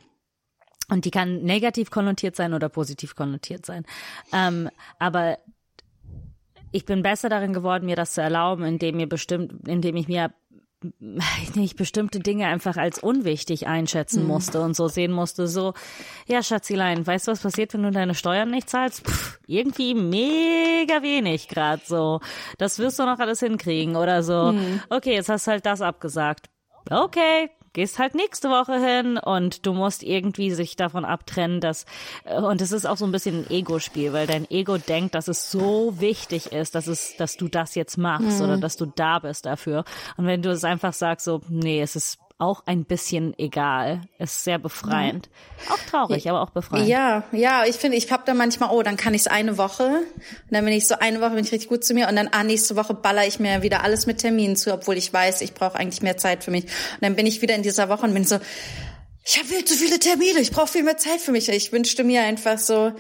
Und die kann negativ konnotiert sein oder positiv konnotiert sein. Ähm, aber ich bin besser darin geworden, mir das zu erlauben, indem mir bestimmt, indem ich mir ich bestimmte Dinge einfach als unwichtig einschätzen musste und so sehen musste, so, ja, Schatzilein, weißt du, was passiert, wenn du deine Steuern nicht zahlst? Pff, irgendwie mega wenig grad so. Das wirst du noch alles hinkriegen oder so. Okay, jetzt hast du halt das abgesagt. Okay, gehst halt nächste Woche hin und du musst irgendwie sich davon abtrennen, dass äh, und es ist auch so ein bisschen ein Ego-Spiel, weil dein Ego denkt, dass es so wichtig ist, dass es, dass du das jetzt machst oder dass du da bist dafür. Und wenn du es einfach sagst, so, nee, es ist auch ein bisschen egal, ist sehr befreiend. Auch traurig, aber auch befreiend. Ja, ja, ich finde, ich hab da manchmal, oh, dann kann ich es eine Woche. Und dann bin ich so eine Woche bin ich richtig gut zu mir und dann ah, nächste Woche baller ich mir wieder alles mit Terminen zu, obwohl ich weiß, ich brauche eigentlich mehr Zeit für mich. Und dann bin ich wieder in dieser Woche und bin so, ich habe viel zu viele Termine, ich brauche viel mehr Zeit für mich. Ich wünschte mir einfach so,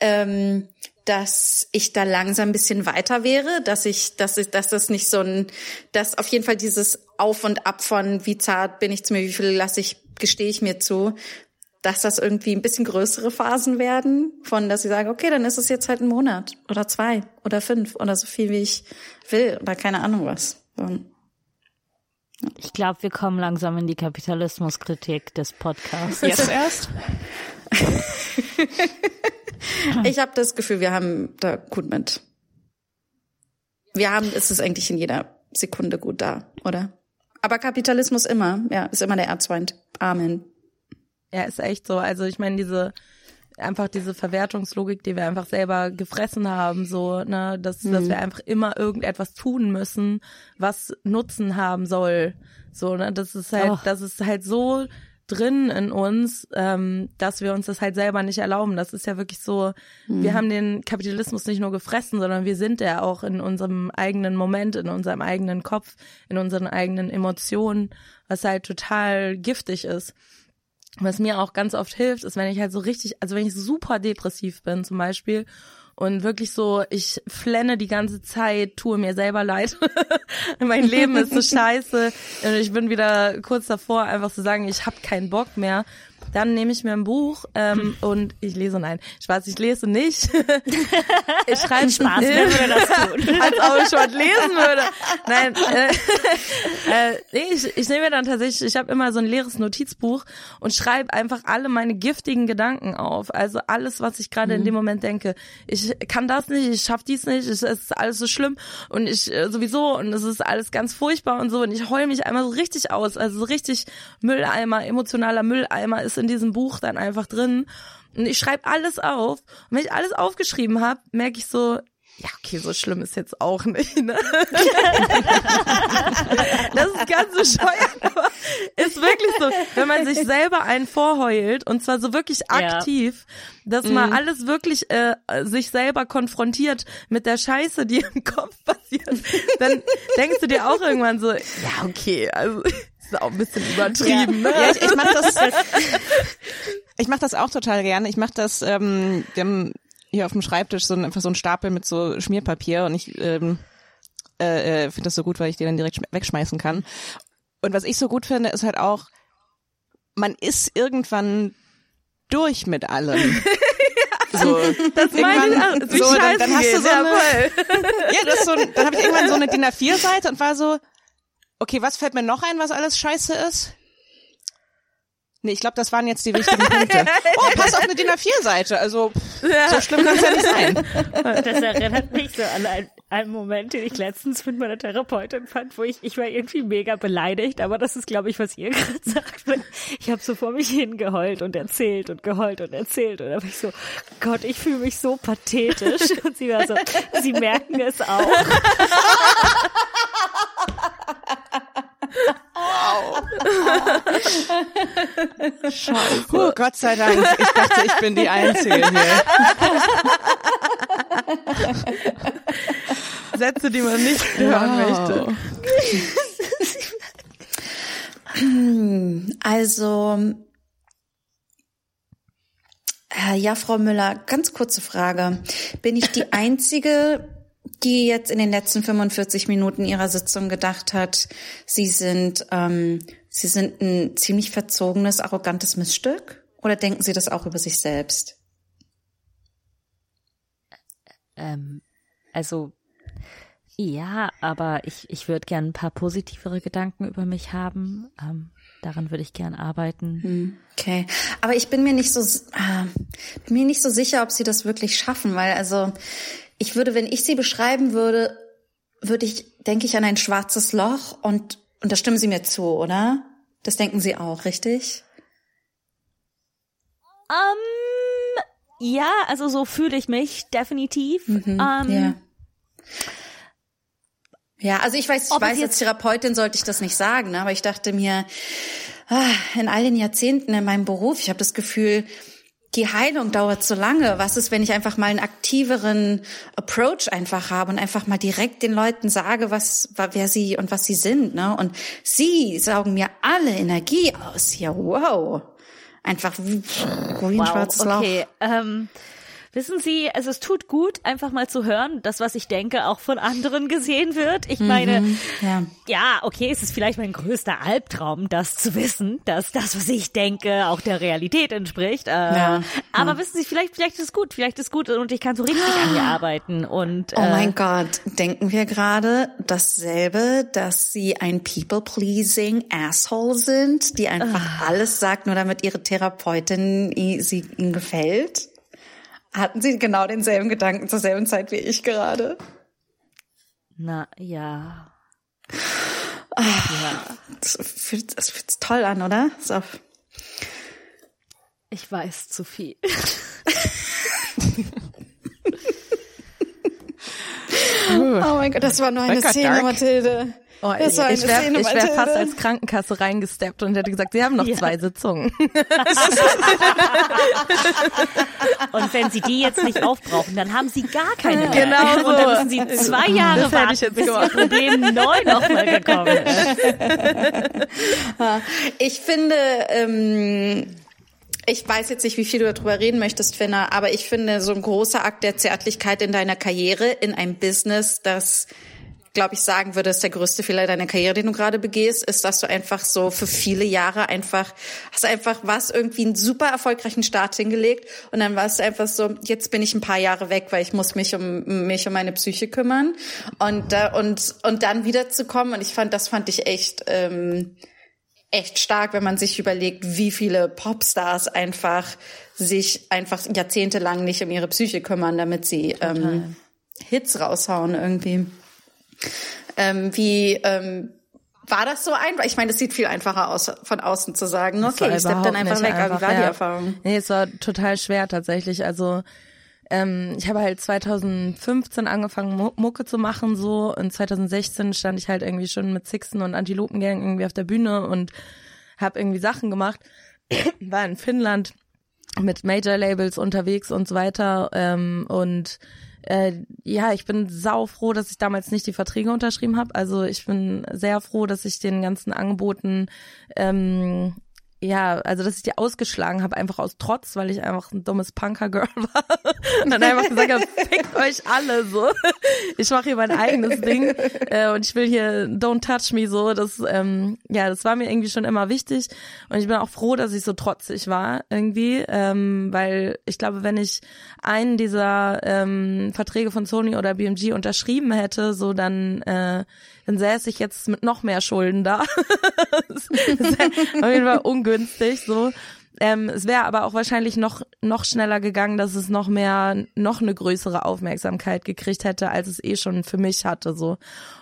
ähm, dass ich da langsam ein bisschen weiter wäre, dass ich, dass ich, dass das nicht so ein, dass auf jeden Fall dieses Auf und Ab von wie zart bin ich zu mir, wie viel lasse ich, gestehe ich mir zu, dass das irgendwie ein bisschen größere Phasen werden, von dass ich sage, okay, dann ist es jetzt halt ein Monat oder zwei oder fünf oder so viel wie ich will oder keine Ahnung was. So. Ich glaube, wir kommen langsam in die Kapitalismuskritik des Podcasts. Jetzt erst? Ich habe das Gefühl, wir haben da gut mit. Wir haben, es ist eigentlich in jeder Sekunde gut da, oder? Aber Kapitalismus immer, ja, ist immer der Erzfeind. Amen. Ja, ist echt so. Also ich meine, diese einfach diese Verwertungslogik, die wir einfach selber gefressen haben, so, ne, dass, dass wir einfach immer irgendetwas tun müssen, was Nutzen haben soll. So, ne, das ist halt, Och. das ist halt so drin in uns, ähm, dass wir uns das halt selber nicht erlauben. Das ist ja wirklich so, wir haben den Kapitalismus nicht nur gefressen, sondern wir sind ja auch in unserem eigenen Moment, in unserem eigenen Kopf, in unseren eigenen Emotionen, was halt total giftig ist. Was mir auch ganz oft hilft, ist, wenn ich halt so richtig, also wenn ich super depressiv bin zum Beispiel und wirklich so, ich flenne die ganze Zeit, tue mir selber leid. mein Leben ist so scheiße und ich bin wieder kurz davor, einfach zu sagen, ich habe keinen Bock mehr. Dann nehme ich mir ein Buch ähm, und ich lese nein, Spaß, ich lese nicht. ich schreibe Spaß, wer würde das tun? als ob ich was lesen würde. Nein, äh, äh, nee, ich, ich nehme mir dann tatsächlich, ich habe immer so ein leeres Notizbuch und schreibe einfach alle meine giftigen Gedanken auf. Also alles, was ich gerade in dem Moment denke. Ich kann das nicht, ich schaff dies nicht, es ist alles so schlimm und ich äh, sowieso und es ist alles ganz furchtbar und so und ich heul mich einmal so richtig aus. Also so richtig Mülleimer, emotionaler Mülleimer ist in diesem Buch dann einfach drin. Und ich schreibe alles auf. Und wenn ich alles aufgeschrieben habe, merke ich so, ja, okay, so schlimm ist jetzt auch nicht, ne? das ist ganz bescheuert, aber ist wirklich so, wenn man sich selber einen vorheult und zwar so wirklich Ja. aktiv, dass man alles wirklich äh, sich selber konfrontiert mit der Scheiße, die im Kopf passiert, dann denkst du dir auch irgendwann so, ja, okay, also ist auch ein bisschen übertrieben, ne? Ja, ich, ich mache das. Ich mache das auch total gerne. Ich mache das. Ähm, wir haben hier auf dem Schreibtisch so ein, einfach so einen Stapel mit so Schmierpapier und ich ähm, äh, äh, finde das so gut, weil ich den dann direkt schme- wegschmeißen kann. Und was ich so gut finde, ist halt auch, man ist irgendwann durch mit allem. So, Das meine ich so, dann, dann hast du so ja, eine, ja, das so, ein- dann habe ich irgendwann so eine DIN A4-Seite und war so, okay, was fällt mir noch ein, was alles scheiße ist? Nee, ich glaube, das waren jetzt die wichtigen Punkte. Oh, pass auf eine DIN A4-Seite. Also, pff, so schlimm kann es ja nicht sein. Das erinnert mich so an einen, einen Moment, den ich letztens mit meiner Therapeutin fand, wo ich, ich war irgendwie mega beleidigt, aber das ist, glaube ich, was ihr gerade sagt. Ich habe so vor mich hingeheult und erzählt und geheult und erzählt und da war ich so, Gott, ich fühle mich so pathetisch. Und sie war so, sie merken es auch. Oh, Gott sei Dank. Ich dachte, ich bin die Einzige hier. Sätze, die man nicht hören möchte. Also, äh, ja, Frau Müller, ganz kurze Frage. Bin ich die Einzige, die jetzt in den letzten 45 Minuten ihrer Sitzung gedacht hat, Sie sind, ähm, Sie sind ein ziemlich verzogenes, arrogantes Missstück? Oder denken Sie das auch über sich selbst? Ähm, also, ja, aber ich, ich würde gern ein paar positivere Gedanken über mich haben. Ähm, daran würde ich gern arbeiten. Okay, aber ich bin mir nicht so äh, bin mir nicht so sicher, ob sie das wirklich schaffen, weil also ich würde, wenn ich sie beschreiben würde, würde ich, denke ich an ein schwarzes Loch und und da stimmen Sie mir zu, oder? Das denken Sie auch, richtig? Ähm, ja, also so fühle ich mich definitiv. ähm, ja. Ja, also ich weiß, ich Ob weiß, als Therapeutin sollte ich das nicht sagen, ne? aber ich dachte mir, ah, in all den Jahrzehnten in meinem Beruf, ich habe das Gefühl, die Heilung dauert so lange. Was ist, wenn ich einfach mal einen aktiveren Approach einfach habe und einfach mal direkt den Leuten sage, was, wer sie und was sie sind, ne? Und sie saugen mir alle Energie aus hier. Wow. Einfach wie, wie ein schwarzes Loch. okay. Ähm, wissen Sie, also es tut gut, einfach mal zu hören, dass was ich denke auch von anderen gesehen wird. Ich meine, Ja. ja, okay, es ist vielleicht mein größter Albtraum, das zu wissen, dass das, was ich denke, auch der Realität entspricht. Äh, Ja, aber wissen Sie, vielleicht, vielleicht ist es gut, vielleicht ist es gut und ich kann so richtig an mir arbeiten und Oh äh, mein Gott, denken wir gerade dasselbe, dass sie ein people-pleasing Asshole sind, die einfach alles sagt, nur damit ihre Therapeutin sie ihnen gefällt? Hatten Sie genau denselben Gedanken zur selben Zeit wie ich gerade? na ja. Das fühlt, das fühlt sich toll an, oder? So. Ich weiß zu viel. Oh mein Gott, das war nur eine Lecker Szene, dark. Mathilde. Oh, Das ich wäre wär fast als Krankenkasse reingesteppt und hätte gesagt, Sie haben noch Ja. zwei Sitzungen. Und wenn Sie die jetzt nicht aufbrauchen, dann haben Sie gar keine mehr. Genau so. Und dann müssen Sie zwei Jahre Das warten, ich jetzt bis Ihr. Problem neu nochmal gekommen ist. Ich finde, ähm, ich weiß jetzt nicht, wie viel du darüber reden möchtest, Finna, aber ich finde so ein großer Akt der Zärtlichkeit in deiner Karriere, in einem Business, das glaube ich, sagen würde, ist der größte Fehler deiner Karriere, den du gerade begehst, ist, dass du einfach so für viele Jahre einfach, hast einfach was irgendwie einen super erfolgreichen Start hingelegt und dann warst du einfach so, jetzt bin ich ein paar Jahre weg, weil ich muss mich um mich um meine Psyche kümmern und äh, und und dann wiederzukommen und ich fand, das fand ich echt ähm, echt stark, wenn man sich überlegt, wie viele Popstars einfach sich einfach jahrzehntelang nicht um ihre Psyche kümmern, damit sie ähm, Hits raushauen irgendwie. Ähm, wie ähm, war das so einfach? Ich meine, es sieht viel einfacher aus, von außen zu sagen, okay, ich steppe dann einfach weg. Aber wie war die ja. Erfahrung? Nee, es war total schwer tatsächlich. Also ähm, ich habe halt 2015 angefangen, Mu- Mucke zu machen so und 2016 stand ich halt irgendwie schon mit Sixten und Antilopengang irgendwie auf der Bühne und habe irgendwie Sachen gemacht. War in Finnland mit Major-Labels unterwegs und so weiter ähm, und äh, ja, ich bin sau froh, dass ich damals nicht die Verträge unterschrieben habe. Also ich bin sehr froh, dass ich den ganzen Angeboten ähm, ja, also dass ich die ausgeschlagen habe, einfach aus Trotz, weil ich einfach ein dummes Punker-Girl war und dann einfach gesagt habe, fickt euch alle so. Ich mache hier mein eigenes Ding äh, und ich will hier don't touch me so. Das, ähm, ja, das war mir irgendwie schon immer wichtig und ich bin auch froh, dass ich so trotzig war irgendwie, ähm, weil ich glaube, wenn ich einen dieser ähm, Verträge von Sony oder BMG unterschrieben hätte, so dann äh, dann säße ich jetzt mit noch mehr Schulden da. das ist auf jeden Fall ungünstig so. Ähm, es wäre aber auch wahrscheinlich noch noch schneller gegangen, dass es noch mehr, noch eine größere Aufmerksamkeit gekriegt hätte, als es eh schon für mich hatte so.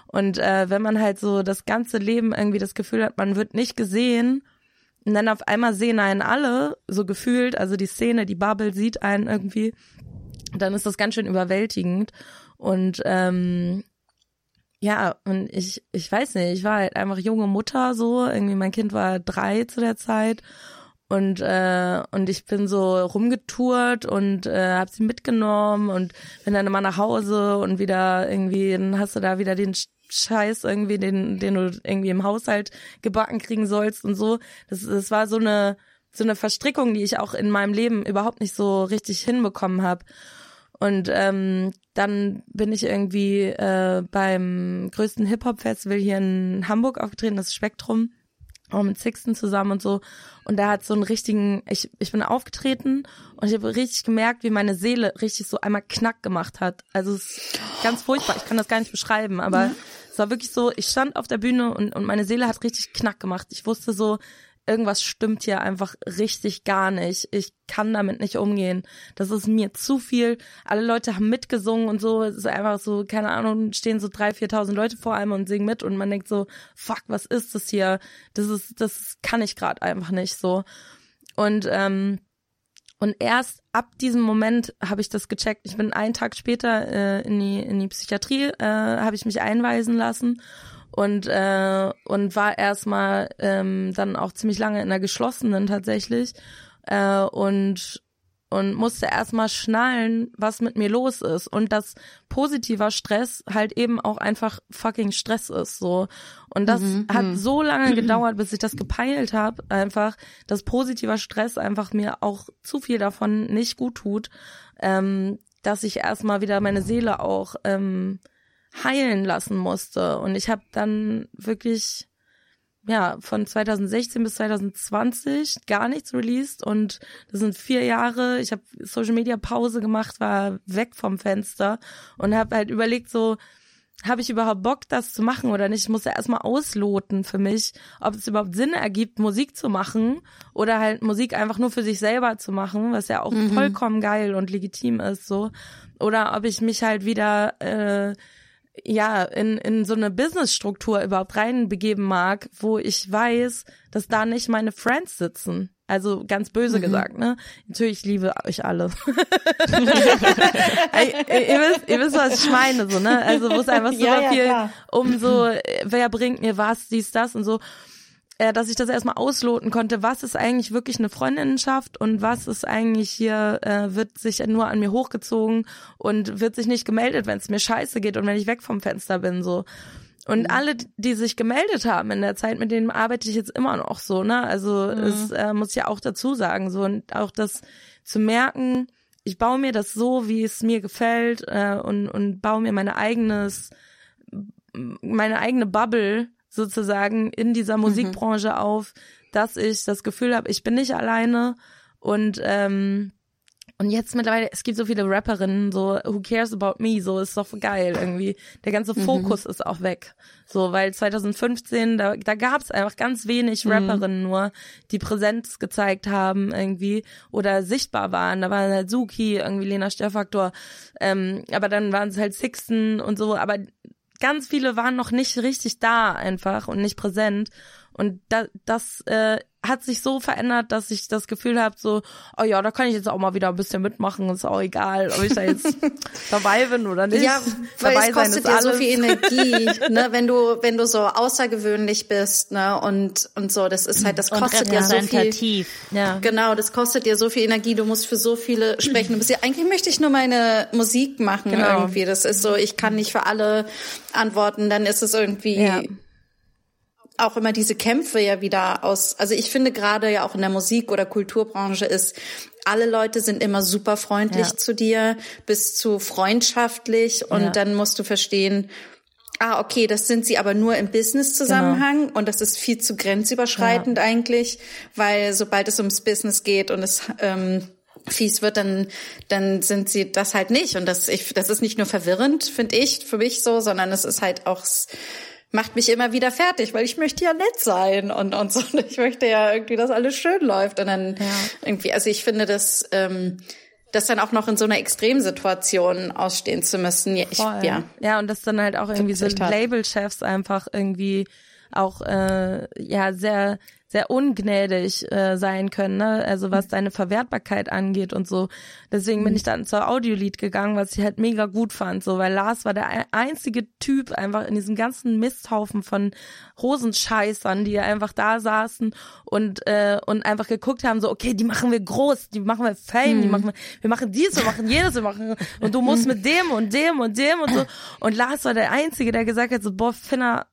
Und äh, wenn man halt so das ganze Leben irgendwie das Gefühl hat, man wird nicht gesehen und dann auf einmal sehen einen alle so gefühlt, also die Szene, die Bubble sieht einen irgendwie, dann ist das ganz schön überwältigend und ähm, ja, und ich, ich weiß nicht, ich war halt einfach junge Mutter so, irgendwie mein Kind war drei zu der Zeit und äh, und ich bin so rumgetourt und äh, hab sie mitgenommen und bin dann immer nach Hause und wieder irgendwie, dann hast du da wieder den Scheiß irgendwie, den, den du irgendwie im Haushalt gebacken kriegen sollst und so. Das, das war so eine so eine Verstrickung, die ich auch in meinem Leben überhaupt nicht so richtig hinbekommen habe. Und ähm, dann bin ich irgendwie äh, beim größten Hip-Hop-Festival hier in Hamburg aufgetreten, das Spektrum, auch mit Sixten zusammen und so. Und da hat so einen richtigen, ich, ich bin aufgetreten und ich habe richtig gemerkt, wie meine Seele richtig so einmal Knack gemacht hat. Also es ist ganz furchtbar, ich kann das gar nicht beschreiben, aber es war wirklich so, ich stand auf der Bühne und, und meine Seele hat richtig Knack gemacht. Ich wusste so, irgendwas stimmt hier einfach richtig gar nicht. Ich kann damit nicht umgehen. Das ist mir zu viel. Alle Leute haben mitgesungen und so. Es ist einfach so, keine Ahnung, stehen so drei, viertausend Leute vor einem und singen mit und man denkt so, fuck, was ist das hier? Das ist, das kann ich gerade einfach nicht so. Und ähm, und erst ab diesem Moment habe ich das gecheckt. Ich bin einen Tag später äh, in die in die Psychiatrie äh, habe ich mich einweisen lassen und äh, und war erstmal ähm, dann auch ziemlich lange in der geschlossenen tatsächlich äh, und und musste erstmal schnallen, was mit mir los ist. Und dass positiver Stress halt eben auch einfach fucking Stress ist so. Und das hat so lange gedauert, bis ich das gepeilt habe, einfach, dass positiver Stress einfach mir auch zu viel davon nicht gut tut, ähm, dass ich erstmal wieder meine Seele auch ähm, heilen lassen musste. Und ich habe dann wirklich ja von 2016 bis 2020 gar nichts released und das sind vier Jahre. Ich habe Social Media Pause gemacht, war weg vom Fenster und habe halt überlegt so habe ich überhaupt Bock, das zu machen oder nicht? Ich musste erstmal ausloten für mich, ob es überhaupt Sinn ergibt, Musik zu machen oder halt Musik einfach nur für sich selber zu machen, was ja auch vollkommen geil und legitim ist, so. Oder ob ich mich halt wieder äh, ja, in, in so eine Businessstruktur überhaupt reinbegeben mag, wo ich weiß, dass da nicht meine Friends sitzen. Also ganz böse gesagt, ne? Natürlich ich liebe euch alle. Ihr, wisst, ihr wisst, was ich meine, so, ne? Also wo es einfach so Ja, ja, viel klar. um so, äh, wer bringt mir was, dies, das und so äh, dass ich das erstmal ausloten konnte, was ist eigentlich wirklich eine Freundinnenschaft und was ist eigentlich hier, äh, wird sich nur an mir hochgezogen und wird sich nicht gemeldet, wenn es mir scheiße geht und wenn ich weg vom Fenster bin, so. Und alle, die sich gemeldet haben in der Zeit, mit denen arbeite ich jetzt immer noch so, ne? Also es äh, muss ich ja auch dazu sagen, so und auch das zu merken, ich baue mir das so, wie es mir gefällt äh, und und baue mir mein eigenes meine eigene Bubble sozusagen in dieser Musikbranche auf, dass ich das Gefühl habe, ich bin nicht alleine und ähm, und jetzt mittlerweile, es gibt so viele Rapperinnen, so Who cares about me, so ist doch geil irgendwie. Der ganze Fokus ist auch weg. So, weil 2015, da, da gab es einfach ganz wenig Rapperinnen nur, die Präsenz gezeigt haben irgendwie oder sichtbar waren. Da waren halt Suki, irgendwie Lena Störfaktor, ähm, aber dann waren es halt Sixten und so, aber ganz viele waren noch nicht richtig da einfach und nicht präsent. Und da, das äh, hat sich so verändert, dass ich das Gefühl habe, so, oh ja, da kann ich jetzt auch mal wieder ein bisschen mitmachen, ist auch egal, ob ich da jetzt dabei bin oder nicht. Ja, weil dabei es kostet dir so viel Energie, ne, wenn du, wenn du so außergewöhnlich bist, ne, und, und so, das ist halt, das kostet ja so viel. Ja. Genau, das kostet dir so viel Energie, du musst für so viele sprechen. Du bist ja, eigentlich möchte ich nur meine Musik machen Genau. irgendwie. Das ist so, ich kann nicht für alle antworten, dann ist es irgendwie Ja. Auch immer diese Kämpfe ja wieder aus, also ich finde gerade ja auch in der Musik- oder Kulturbranche ist, alle Leute sind immer super freundlich Ja. zu dir, bis zu freundschaftlich und Ja. dann musst du verstehen, ah, okay, das sind sie aber nur im Business-Zusammenhang und das ist viel zu grenzüberschreitend eigentlich, weil sobald es ums Business geht und es ähm, fies wird, dann dann sind sie das halt nicht und das ich das ist nicht nur verwirrend, finde ich, für mich so, sondern es ist halt auch macht mich immer wieder fertig, weil ich möchte ja nett sein und und so und ich möchte ja irgendwie, dass alles schön läuft und dann irgendwie, also ich finde das ähm, das dann auch noch in so einer Extremsituation ausstehen zu müssen. Ja, ich, ja. ja, und dass dann halt auch irgendwie so. Labelchefs einfach irgendwie auch äh, ja sehr sehr ungnädig äh, sein können, ne? Also was deine Verwertbarkeit angeht und so. Deswegen bin ich dann zur Audiolied gegangen, was ich halt mega gut fand, so weil Lars war der ein- einzige Typ einfach in diesem ganzen Misthaufen von Hosenscheißern, die einfach da saßen und äh, und einfach geguckt haben, so okay, die machen wir groß, die machen wir Fame, die machen wir, wir machen dies, wir machen jedes, wir machen und du musst mit dem und dem und dem und so. Und Lars war der einzige, der gesagt hat, so boah, Finner,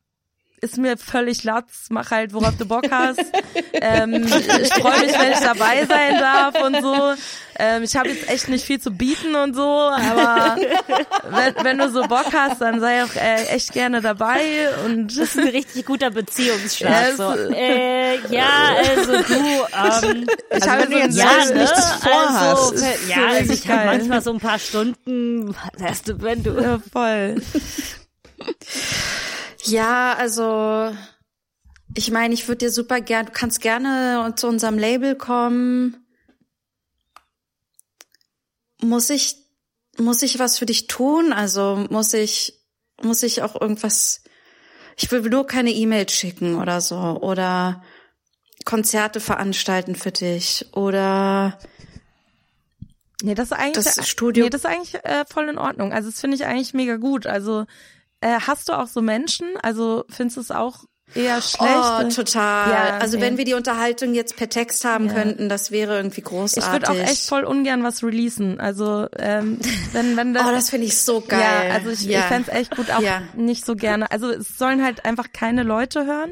ist mir völlig latz, mach halt, worauf du Bock hast. ähm, ich freue mich, wenn ich dabei sein darf und so. Ähm, ich habe jetzt echt nicht viel zu bieten und so, aber wenn, wenn du so Bock hast, dann sei auch äh, echt gerne dabei und Das ist ein richtig guter Beziehungsschlag. Ja, so. äh, ja, also du, ähm, ich Also habe so jetzt ein sagst, Jahr, nichts ne? vorhast. Also, ja, so also ich habe manchmal so ein paar Stunden, weißt du, wenn du Ja, voll. Ja, also ich meine, ich würde dir super gern, du kannst gerne zu unserem Label kommen. Muss ich muss ich was für dich tun? Also muss ich muss ich auch irgendwas ich will nur keine E-Mails schicken oder so oder Konzerte veranstalten für dich oder Nee, das ist eigentlich Das Studio- Nee, das ist eigentlich äh, voll in Ordnung. Also das finde ich eigentlich mega gut. Also äh, hast du auch so Menschen? Also findest du es auch eher schlecht? Oh, total. Ja, also nee. wenn wir die Unterhaltung jetzt per Text haben Ja. könnten, das wäre irgendwie ich großartig. würde auch echt voll ungern was releasen. Also ähm, wenn wenn Oh, das finde ich so geil. Ja, also ich, Ja. ich fände echt gut, auch Ja. nicht so gerne. Also es sollen halt einfach keine Leute hören.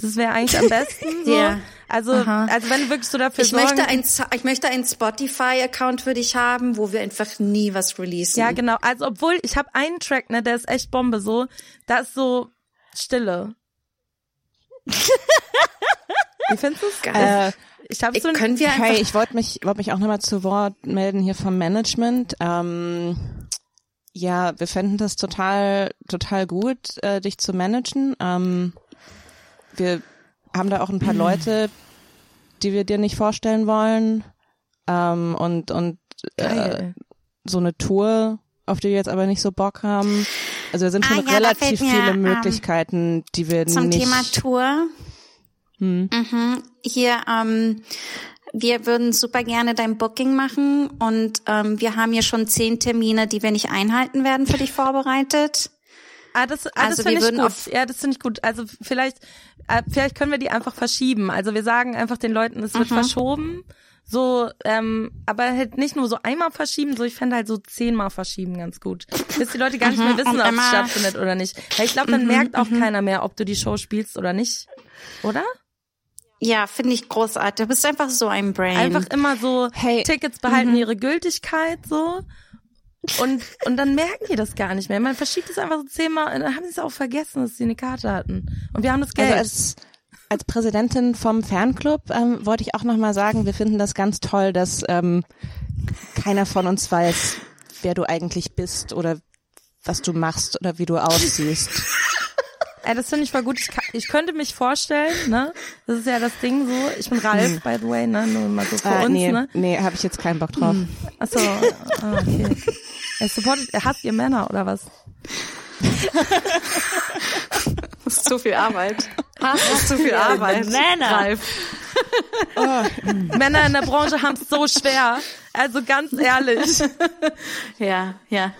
Das wäre eigentlich am besten so. Ja. Also, Aha. also wenn du wirklich so dafür Ich sorgen, möchte ein, ich möchte einen Spotify-Account für dich haben, wo wir einfach nie was releasen. Ja, genau. Also obwohl ich habe einen Track, ne, der ist echt Bombe so. Da ist so Stille. Wie findest du's? Äh, Ich habe Ich- so können wir Hey, ich wollte mich, wollte mich auch nochmal zu Wort melden hier vom Management. Ähm, ja, wir fänden das total, total gut, äh, dich zu managen. Ähm, wir haben da auch ein paar Leute, die wir dir nicht vorstellen wollen. Ähm, und und äh, Geil. so eine Tour, auf die wir jetzt aber nicht so Bock haben. Also da sind schon Ah, ja, relativ mir, viele ähm, Möglichkeiten, die wir Zum nicht. Thema Tour. Hm. Mhm. Hier, ähm, wir würden super gerne dein Booking machen und ähm, wir haben hier schon zehn Termine, die wir nicht einhalten werden, für dich vorbereitet. Ah, das, ah, Also das finde ich gut. Ja, das finde ich gut. Also vielleicht, äh, vielleicht können wir die einfach verschieben. Also wir sagen einfach den Leuten, es Mhm. wird verschoben. So, ähm, aber halt nicht nur so einmal verschieben, so ich fände halt so zehnmal verschieben ganz gut. Bis die Leute gar nicht mehr wissen, Mhm. ob es Mhm, stattfindet oder nicht. Weil ich glaube, dann merkt auch keiner mehr, ob du die Show spielst oder nicht. Oder? Ja, finde ich großartig. Du bist einfach so ein Brain. Einfach immer so, Hey. Tickets behalten Mhm. ihre Gültigkeit so. Und, und dann merken die das gar nicht mehr. Man verschiebt es einfach so zehnmal und dann haben sie es auch vergessen, dass sie eine Karte hatten. Und wir haben das Geld. Also als, Präsidentin vom Fanclub ähm, wollte ich auch nochmal sagen, wir finden das ganz toll, dass ähm, keiner von uns weiß, wer du eigentlich bist oder was du machst oder wie du aussiehst. Ey, das finde ich voll gut. Ich, kann, ich könnte mich vorstellen, ne? Das ist ja das Ding so. Ich bin Ralf, by the way, ne? Nur mal so für Hm. Ah, uns, nee, ne? nee, habe ich jetzt keinen Bock drauf. Achso, ah, okay. Er supportet, er hasst ihr Männer, oder was? Das ist zu viel Arbeit. Das ist zu viel Arbeit. Männer. Ralf. Männer in der Branche haben es so schwer. Also ganz ehrlich. Ja, ja.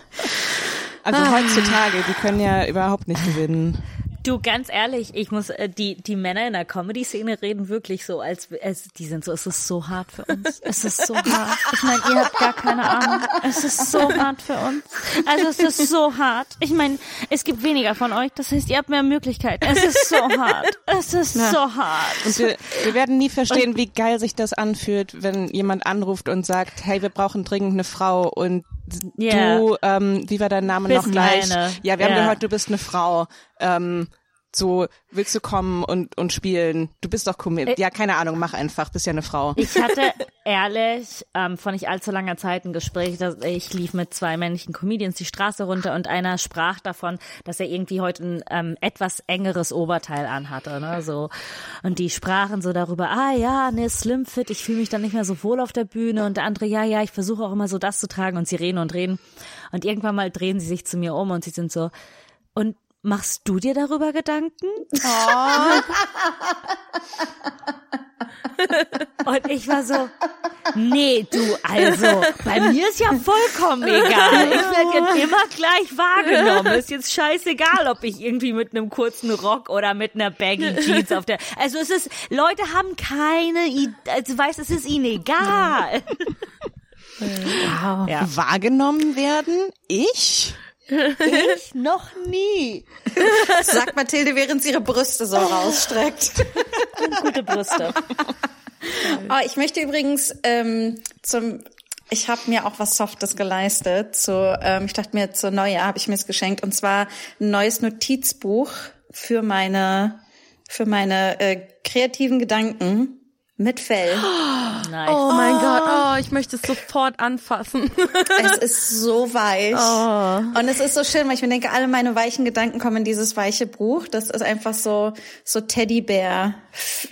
Also heutzutage, die können ja überhaupt nicht gewinnen. Du, ganz ehrlich, ich muss, äh, die, die Männer in der Comedy-Szene reden wirklich so, als, als, die sind so, es ist so hart für uns. Es ist so hart. Ich meine, ihr habt gar keine Ahnung. Es ist so hart für uns. Also es ist so hart. Ich meine, es gibt weniger von euch, das heißt, ihr habt mehr Möglichkeiten. Es ist so hart. Es ist so hart. Und wir, wir werden nie verstehen, wie geil sich das anfühlt, wenn jemand anruft und sagt, hey, wir brauchen dringend eine Frau und Ja. du, ähm, wie war dein Name noch Bist gleich? eine. Ja, wir haben Ja. gehört, du bist eine Frau. Ähm, so, willst du kommen und, und spielen? Du bist doch Comedian. Ja, keine Ahnung, mach einfach, bist ja eine Frau. Ich hatte ehrlich ähm, vor nicht allzu langer Zeit ein Gespräch, dass ich lief mit zwei männlichen Comedians die Straße runter und einer sprach davon, dass er irgendwie heute ein ähm, etwas engeres Oberteil anhatte, ne, so und die sprachen so darüber, ah ja, ne Slim Fit, ich fühle mich dann nicht mehr so wohl auf der Bühne und der andere, ja ja, ich versuche auch immer so das zu tragen und sie reden und reden und irgendwann mal drehen sie sich zu mir um und sie sind so und Machst du dir darüber Gedanken? Und ich war so, nee, du, also, bei mir ist ja vollkommen egal. Ich werde jetzt immer gleich wahrgenommen. Ist jetzt scheißegal, ob ich irgendwie mit einem kurzen Rock oder mit einer Baggy Jeans auf der, also es ist, Leute haben keine, I also weißt, es ist ihnen egal. Wow. Ja. Wahrgenommen werden? Ich? Ich noch nie. Sagt Mathilde, während sie ihre Brüste so rausstreckt. Gute Brüste. Oh, ich möchte übrigens ähm, zum ich habe mir auch was Softes geleistet. Zu, ähm, ich dachte mir, zur Neujahr habe ich mir es geschenkt. Und zwar ein neues Notizbuch für meine, für meine äh, kreativen Gedanken mit Fell. Nice. Oh mein Gott, oh, ich möchte es sofort anfassen. Es ist so weich. Oh. Und es ist so schön, weil ich mir denke, alle meine weichen Gedanken kommen in dieses weiche Buch. Das ist einfach so, so Teddybär.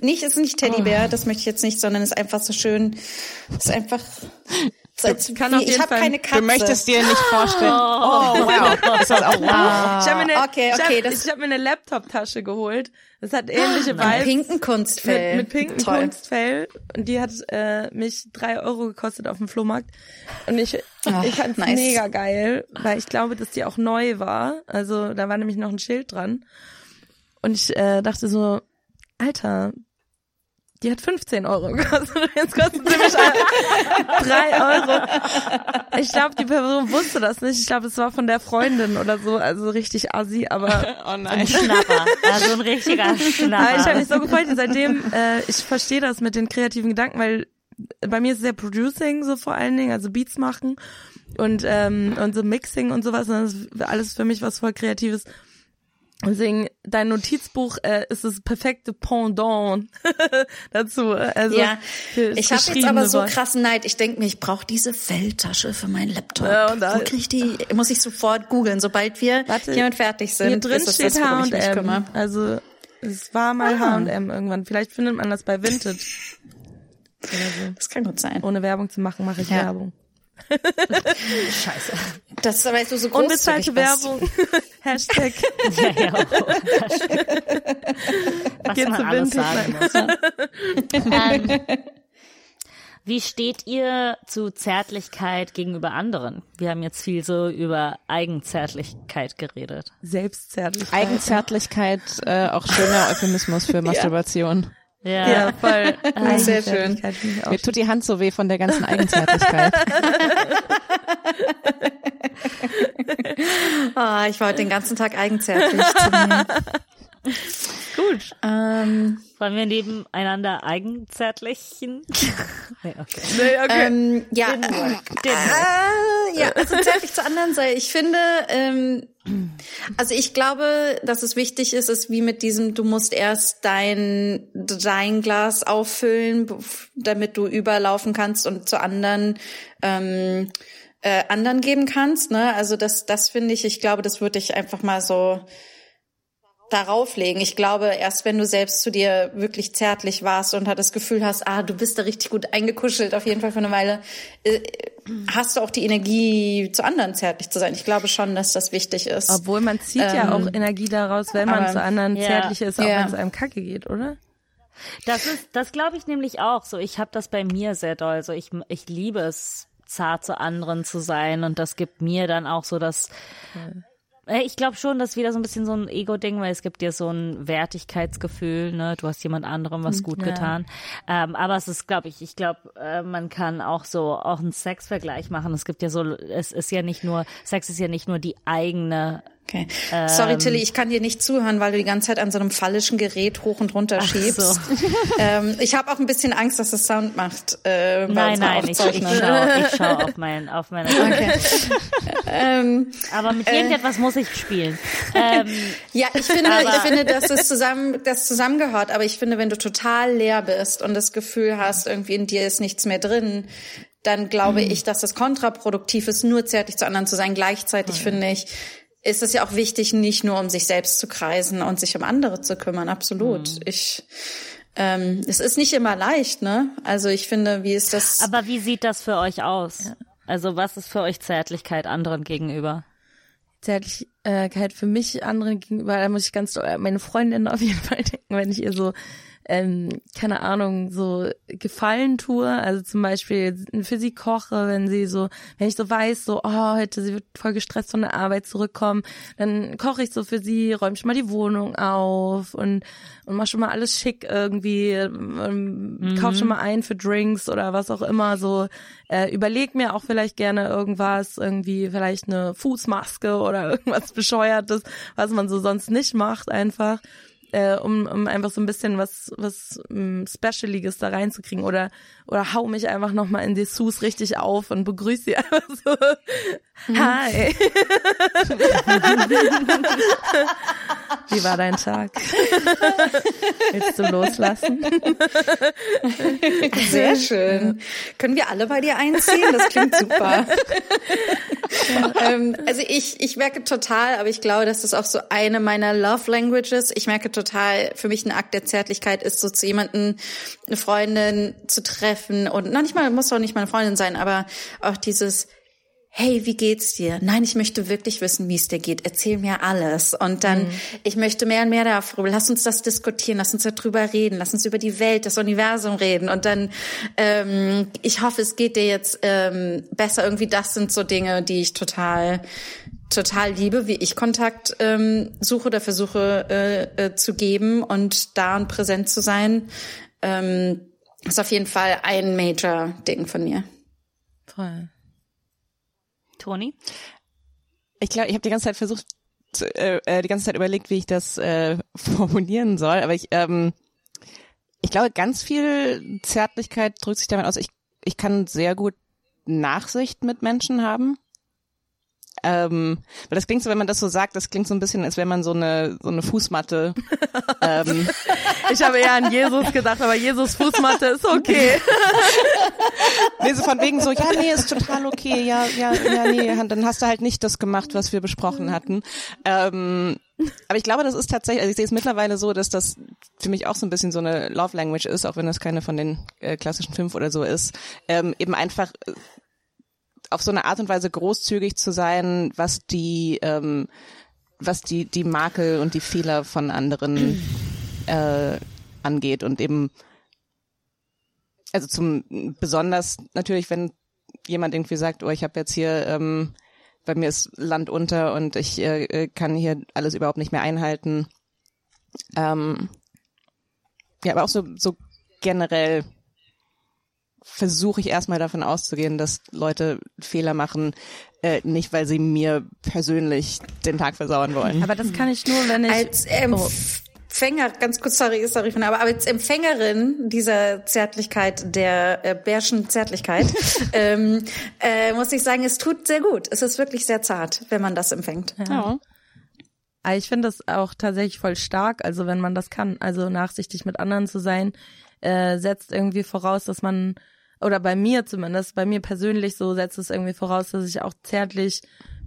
Nicht, es ist nicht Teddybär, das möchte ich jetzt nicht, sondern es ist einfach so schön. Es ist einfach, so, als, kann auf wie, ich habe keine Katze. Du möchtest dir nicht vorstellen. Oh, wow. Ist das auch wow. Ich habe mir eine, Okay, okay, hab, ich hab mir eine Laptop-Tasche geholt. Das hat ähnliche Mit Vibes. pinken Kunstfell. Mit, mit pinken Toll. Kunstfell. Und die hat äh, mich drei Euro gekostet auf dem Flohmarkt. Und ich, Ach, ich fand's nice. mega geil, weil ich glaube, dass die auch neu war. Also da war nämlich noch ein Schild dran. Und ich äh, dachte so, Alter, die hat 15 Euro gekostet. Jetzt kostet sie mich drei Euro. Ich glaube, die Person wusste das nicht. Ich glaube, es war von der Freundin oder so. Also richtig assi, aber Oh nein. Schnapper. Also ein richtiger aber ich habe Schnapper. mich so gefreut. und Seitdem, äh, ich verstehe das mit den kreativen Gedanken, weil bei mir ist es ja Producing so vor allen Dingen, also Beats machen und ähm, und so Mixing und sowas. Und das ist alles für mich was voll Kreatives. Deswegen, dein Notizbuch äh, ist das perfekte Pendant dazu. Also Ja, ich habe jetzt aber so krassen Neid. Ich denke mir, ich brauche diese Feldtasche für meinen Laptop. Ja, und da- Wo krieg ich die? Muss ich sofort googeln, sobald wir Warte, hier und fertig sind. Hier drin ist steht H&M. Also es war mal. H&M irgendwann. Vielleicht findet man das bei Vintage. Das kann gut sein. Ohne Werbung zu machen, mache ich Ja. Werbung. Scheiße. Das ist, du so großzügig Unbezahlte. Werbung. Hashtag. Ja, ja. Was Geht man zu alles sagen muss. Ne? ähm, wie steht ihr zu Zärtlichkeit gegenüber anderen? Wir haben jetzt viel so über Eigenzärtlichkeit geredet. Selbstzärtlichkeit. Eigenzärtlichkeit, äh, auch schöner Euphemismus für Masturbation. Ja. Ja, voll. sehr schön. Auch Mir tut die Hand so weh von der ganzen Eigenzärtlichkeit. Ah, ich war heute den ganzen Tag eigenzärtlich zu mir. Gut. Ähm, Wollen wir nebeneinander eigenzärtlichen? nee, okay. Nee, okay. ähm, ja, work. Didn't Äh, ja, also zärtlich zur anderen Seite. Ich finde, ähm, also ich glaube, dass es wichtig ist, ist wie mit diesem, du musst erst dein, dein Glas auffüllen, damit du überlaufen kannst und zu anderen, ähm, äh, anderen geben kannst. Ne? Also das, das finde ich, ich glaube, das würde ich einfach mal so darauf legen. Ich glaube, erst wenn du selbst zu dir wirklich zärtlich warst und hat das Gefühl hast, ah, du bist da richtig gut eingekuschelt, auf jeden Fall für eine Weile, äh, hast du auch die Energie, zu anderen zärtlich zu sein. Ich glaube schon, dass das wichtig ist. Obwohl man zieht ja auch Energie daraus, wenn man Ähm, aber- zu anderen Ja. zärtlich ist, auch Ja. wenn es einem kacke geht, oder? Das ist, das glaube ich nämlich auch so. Ich habe das bei mir sehr doll. So ich, ich liebe es, zart zu anderen zu sein und das gibt mir dann auch so das. Äh, Ich glaube schon, das ist wieder so ein bisschen so ein Ego-Ding, weil es gibt dir so ein Wertigkeitsgefühl, ne? Du hast jemand anderem was gut Ja. getan. Ähm, aber es ist, glaube ich, ich glaube, äh, man kann auch so auch einen Sexvergleich machen. Es gibt ja so, es ist ja nicht nur, Sex ist ja nicht nur die eigene Okay. Sorry, Tilly, ich kann dir nicht zuhören, weil du die ganze Zeit an so einem phallischen Gerät hoch und runter schiebst. so. ähm, ich habe auch ein bisschen Angst, dass es Sound macht. Äh, Nein, nein, ich, ich schaue schau auf mein, auf meine. Okay. ähm, Aber mit irgendetwas muss ich spielen. Ähm, Ja, ich finde, Aber- ich finde, dass es zusammen, das zusammengehört. Aber ich finde, wenn du total leer bist und das Gefühl hast, irgendwie in dir ist nichts mehr drin, dann glaube Mhm. ich, dass es kontraproduktiv ist, nur zärtlich zu anderen zu sein. Gleichzeitig finde ich, ist es ja auch wichtig, nicht nur um sich selbst zu kreisen und sich um andere zu kümmern. Absolut. Mhm. Ich, ähm, es ist nicht immer leicht, ne? Also ich finde, wie ist das? aber wie sieht das für euch aus? Also was ist für euch Zärtlichkeit anderen gegenüber? Zärtlichkeit für mich anderen gegenüber, da muss ich ganz meine Freundin auf jeden Fall denken, wenn ich ihr so, ähm, keine Ahnung, so Gefallen tue, also zum Beispiel für sie koche, wenn sie so, wenn ich so weiß, so, oh, heute sie wird voll gestresst von der Arbeit zurückkommen, dann koche ich so für sie, räume schon mal die Wohnung auf und und mach schon mal alles schick irgendwie, ähm, kauf schon mal ein für Drinks oder was auch immer, so äh, überleg mir auch vielleicht gerne irgendwas, irgendwie vielleicht eine Fußmaske oder irgendwas bescheuertes, was man so sonst nicht macht einfach. Äh, um, um einfach so ein bisschen was was um, Specialiges da reinzukriegen oder oder hau mich einfach noch mal in Dessous richtig auf und begrüße sie einfach so Hi Wie war dein Tag? Willst du loslassen? Sehr schön. Können wir alle bei dir einziehen? Das klingt super. ähm, also ich, ich merke total, aber ich glaube, das ist auch so eine meiner Love Languages. Ich merke total, für mich ein Akt der Zärtlichkeit ist so zu jemanden, eine Freundin zu treffen und noch nicht mal, muss auch nicht meine Freundin sein, aber auch dieses, hey, wie geht's dir? Nein, ich möchte wirklich wissen, wie es dir geht. Erzähl mir alles. Und dann, ich möchte mehr und mehr darüber. Lass uns das diskutieren, lass uns darüber reden, lass uns über die Welt, das Universum reden. Und dann, ähm, ich hoffe, es geht dir jetzt ähm, besser. Irgendwie, das sind so Dinge, die ich total total liebe, wie ich Kontakt ähm, suche oder versuche äh, äh, zu geben und da und präsent zu sein. Ähm, ist auf jeden Fall ein Major-Ding von mir. Voll. Toni? Ich glaube, ich habe die ganze Zeit versucht, zu, äh, äh, die ganze Zeit überlegt, wie ich das äh, formulieren soll. Aber ich, ähm, ich glaube, ganz viel Zärtlichkeit drückt sich damit aus. Ich, ich kann sehr gut Nachsicht mit Menschen haben. Ähm, weil das klingt so, wenn man das so sagt, das klingt so ein bisschen, als wäre man so eine so eine Fußmatte. ähm, Ich habe eher an Jesus gedacht, aber Jesus Fußmatte ist okay. nee, so von wegen so, ja, nee, ist total okay, ja, ja, ja, nee, dann hast du halt nicht das gemacht, was wir besprochen hatten. Ähm, aber ich glaube, das ist tatsächlich, also ich sehe es mittlerweile so, dass das für mich auch so ein bisschen so eine Love Language ist, auch wenn das keine von den äh, klassischen fünf oder so ist. Ähm, eben einfach auf so eine Art und Weise großzügig zu sein, was die, ähm, was die, die Makel und die Fehler von anderen äh, angeht und eben also zum besonders natürlich, wenn jemand irgendwie sagt, oh, ich habe jetzt hier ähm, bei mir ist Land unter und ich äh, kann hier alles überhaupt nicht mehr einhalten. Ähm, ja, aber auch so, so generell versuche ich erstmal davon auszugehen, dass Leute Fehler machen, äh, nicht weil sie mir persönlich den Tag versauen wollen. Aber das kann ich nur, wenn ich Als ähm, Oh. Empfänger, ganz kurz, sorry, sorry, aber, aber als Empfängerin dieser Zärtlichkeit, der äh, bärschen Zärtlichkeit, ähm, äh, muss ich sagen, es tut sehr gut. Es ist wirklich sehr zart, wenn man das empfängt. Ja. Aber ich finde das auch tatsächlich voll stark, also wenn man das kann, also nachsichtig mit anderen zu sein, äh, setzt irgendwie voraus, dass man, oder bei mir zumindest, bei mir persönlich so setzt es irgendwie voraus, dass ich auch zärtlich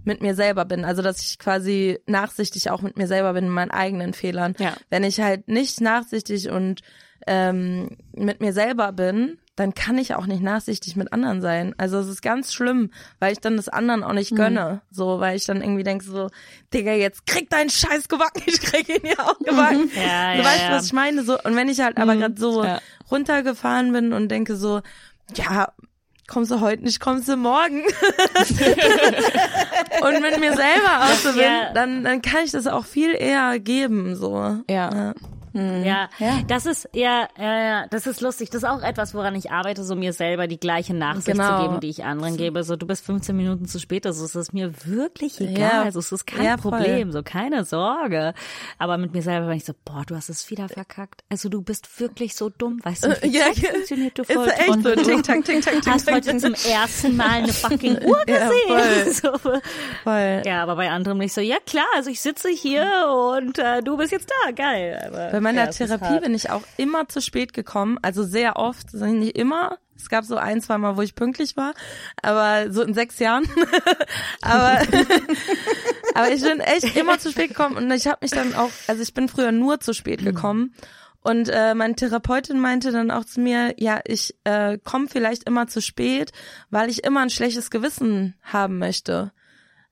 mit mir selber bin. Also dass ich quasi nachsichtig auch mit mir selber bin, in meinen eigenen Fehlern. Ja. Wenn ich halt nicht nachsichtig und ähm, mit mir selber bin, dann kann ich auch nicht nachsichtig mit anderen sein. Also es ist ganz schlimm, weil ich dann das anderen auch nicht gönne. So, weil ich dann irgendwie denke so, Digga, jetzt krieg deinen Scheiß gebacken, ich krieg ihn ja auch gebacken. Ja, du ja, weißt, ja. was ich meine? So, und wenn ich halt aber gerade so runtergefahren bin und denke so, ja, kommst du heute nicht, kommst du morgen. und mit mir selber auch so bin, Ja. dann, dann kann ich das auch viel eher geben, so. Ja. Ja, das ist ja, ja, ja, das ist lustig. Das ist auch etwas, woran ich arbeite, so mir selber die gleiche Nachsicht Genau. zu geben, die ich anderen gebe. So, du bist 15 Minuten zu spät, also es ist mir wirklich egal. Ja. Also es ist kein Ja, voll. Problem, so keine Sorge. Aber mit mir selber bin ich so, boah, du hast es wieder verkackt. Also du bist wirklich so dumm, weißt du wie Ja, Zeit ja. funktioniert, du Ist echt so, tick, tack, tick, tack, tick, Hast heute zum ersten Mal eine fucking Uhr Ja, gesehen. so. Voll. Ja, aber bei anderem nicht so, ja klar, also ich sitze hier und äh, du bist jetzt da, geil. Aber, Bei meiner ja, Therapie bin ich auch immer zu spät gekommen, also sehr oft, nicht immer. Es gab so ein, zwei Mal, wo ich pünktlich war, aber so in sechs Jahren. aber, aber ich bin echt immer zu spät gekommen und ich habe mich dann auch, also ich bin früher nur zu spät gekommen. Und äh, meine Therapeutin meinte dann auch zu mir, ja, ich äh, komme vielleicht immer zu spät, weil ich immer ein schlechtes Gewissen haben möchte.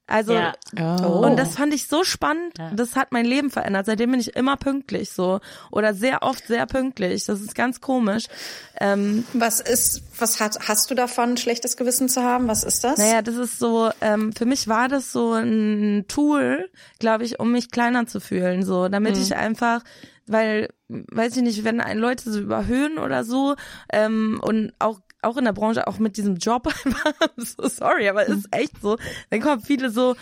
Also Ja. Oh. und das fand ich so spannend. Das hat mein Leben verändert. Seitdem bin ich immer pünktlich so oder sehr oft sehr pünktlich. Das ist ganz komisch. Ähm, Was ist, was hat, hast du davon, ein schlechtes Gewissen zu haben? Was ist das? naja, das ist so. Ähm, für mich war das so ein Tool, glaube ich, um mich kleiner zu fühlen, so, damit ich einfach weil, weiß ich nicht, wenn ein Leute so überhöhen oder so ähm, und auch auch in der Branche, auch mit diesem Job einfach, so sorry, aber ist echt so, dann kommen viele so,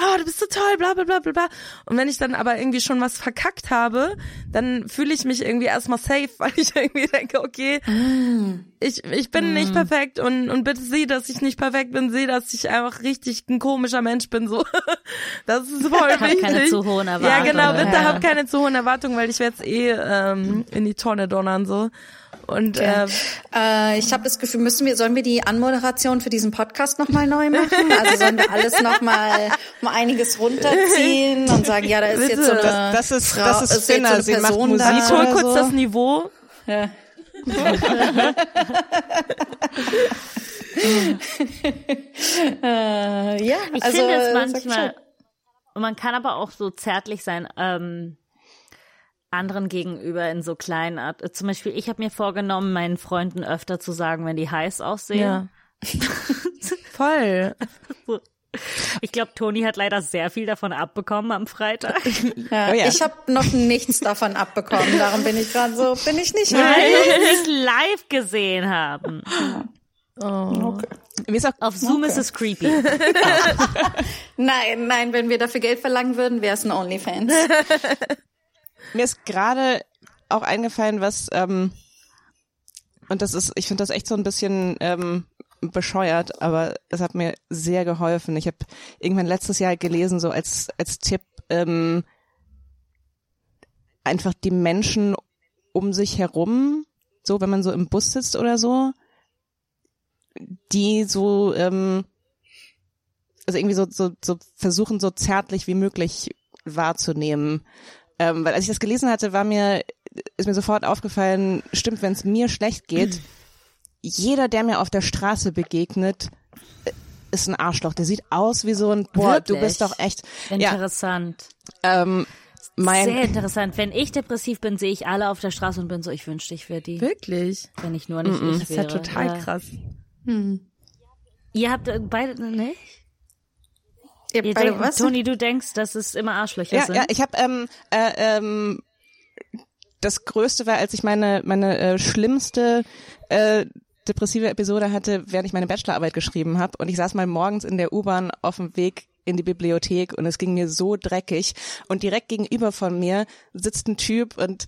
oh, du bist so toll, bla bla bla bla bla. Und wenn ich dann aber irgendwie schon was verkackt habe, dann fühle ich mich irgendwie erstmal safe, weil ich irgendwie denke, okay, ich, ich bin nicht perfekt und, und bitte sieh, dass ich nicht perfekt bin, sieh, dass ich einfach richtig ein komischer Mensch bin, so. Das ist voll Hab wichtig. keine zu hohen Ja, Erwartungen. genau, bitte Ja. hab keine zu hohen Erwartungen, weil ich werde eh ähm, in die Tonne donnern, so. Und ähm, Äh, ich habe das Gefühl, müssen wir, sollen wir die Anmoderation für diesen Podcast nochmal neu machen? Also sollen wir alles nochmal mal einiges runterziehen und sagen, ja, da ist jetzt so eine Das- das ist- Frau, das ist jetzt so Finna, eine sie macht Person Musik. da ich kurz so. das Niveau. Ja. äh, ja, Ich also finde es sag manchmal, und man kann aber auch so zärtlich sein, ähm, anderen gegenüber in so kleinen Art. Zum Beispiel, ich habe mir vorgenommen, meinen Freunden öfter zu sagen, wenn die heiß aussehen. Ja. Voll. Ich glaube, Toni hat leider sehr viel davon abbekommen am Freitag. Ja, Oh ja. Ich habe noch nichts davon abbekommen. Darum bin ich gerade so, bin ich nicht Weil heiß. wir es nicht live gesehen haben. Ist auch Auf Zoom ist es creepy. Nein, nein, wenn wir dafür Geld verlangen würden, wäre es ein OnlyFans. Mir ist gerade auch eingefallen, was ähm, und das ist, ich finde das echt so ein bisschen ähm, bescheuert, aber es hat mir sehr geholfen. Ich habe irgendwann letztes Jahr gelesen, so als als Tipp ähm, einfach die Menschen um sich herum, so wenn man so im Bus sitzt oder so, die so ähm, also irgendwie so so so versuchen so zärtlich wie möglich wahrzunehmen. Ähm, weil als ich das gelesen hatte, war mir, ist mir sofort aufgefallen, stimmt, wenn es mir schlecht geht, jeder, der mir auf der Straße begegnet, äh, ist ein Arschloch. Der sieht aus wie so ein, boah, du Wirklich? bist doch echt, ja, Interessant. ähm, mein, Sehr interessant. Wenn ich depressiv bin, sehe ich alle auf der Straße und bin so, ich wünschte, ich wäre die. Wirklich. Wenn ich nur nicht ich Das ist wäre. ja total Ja. krass. Ihr habt äh, beide, nicht? Ihr beide denkt, was? Toni, du denkst, dass es immer Arschlöcher ja, sind? ja, ich habe ähm, äh, ähm, das Größte war, als ich meine meine äh, schlimmste äh, depressive Episode hatte, während ich meine Bachelorarbeit geschrieben habe und ich saß mal morgens in der U-Bahn auf dem Weg in die Bibliothek und es ging mir so dreckig. Und direkt gegenüber von mir sitzt ein Typ und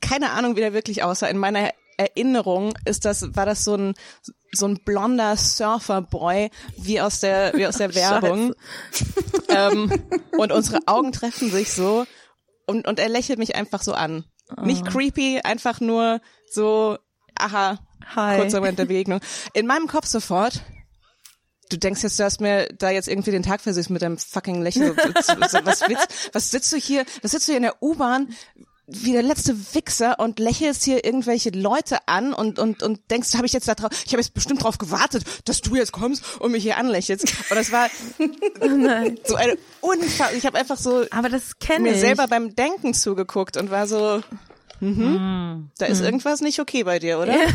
keine Ahnung, wie der wirklich aussah. In meiner Erinnerung ist das, war das so ein, so ein blonder Surferboy wie aus der, wie aus der Werbung. ähm, und unsere Augen treffen sich so und, und er lächelt mich einfach so an. Nicht creepy, einfach nur so, aha, Hi. kurzer Moment der Begegnung. In meinem Kopf sofort, du denkst jetzt, du hast mir da jetzt irgendwie den Tag versüßt mit deinem fucking Lächeln. Was, willst, was sitzt du hier, was sitzt du hier in der U-Bahn wie der letzte Wichser und lächelst hier irgendwelche Leute an und und und denkst, habe ich jetzt da drauf, ich habe jetzt bestimmt drauf gewartet, dass du jetzt kommst und mich hier anlächelst. Und das war so eine Unfall. Ich habe einfach so Aber das kenne mir selber beim Denken zugeguckt und war so, mhm, da ist irgendwas nicht okay bei dir, oder?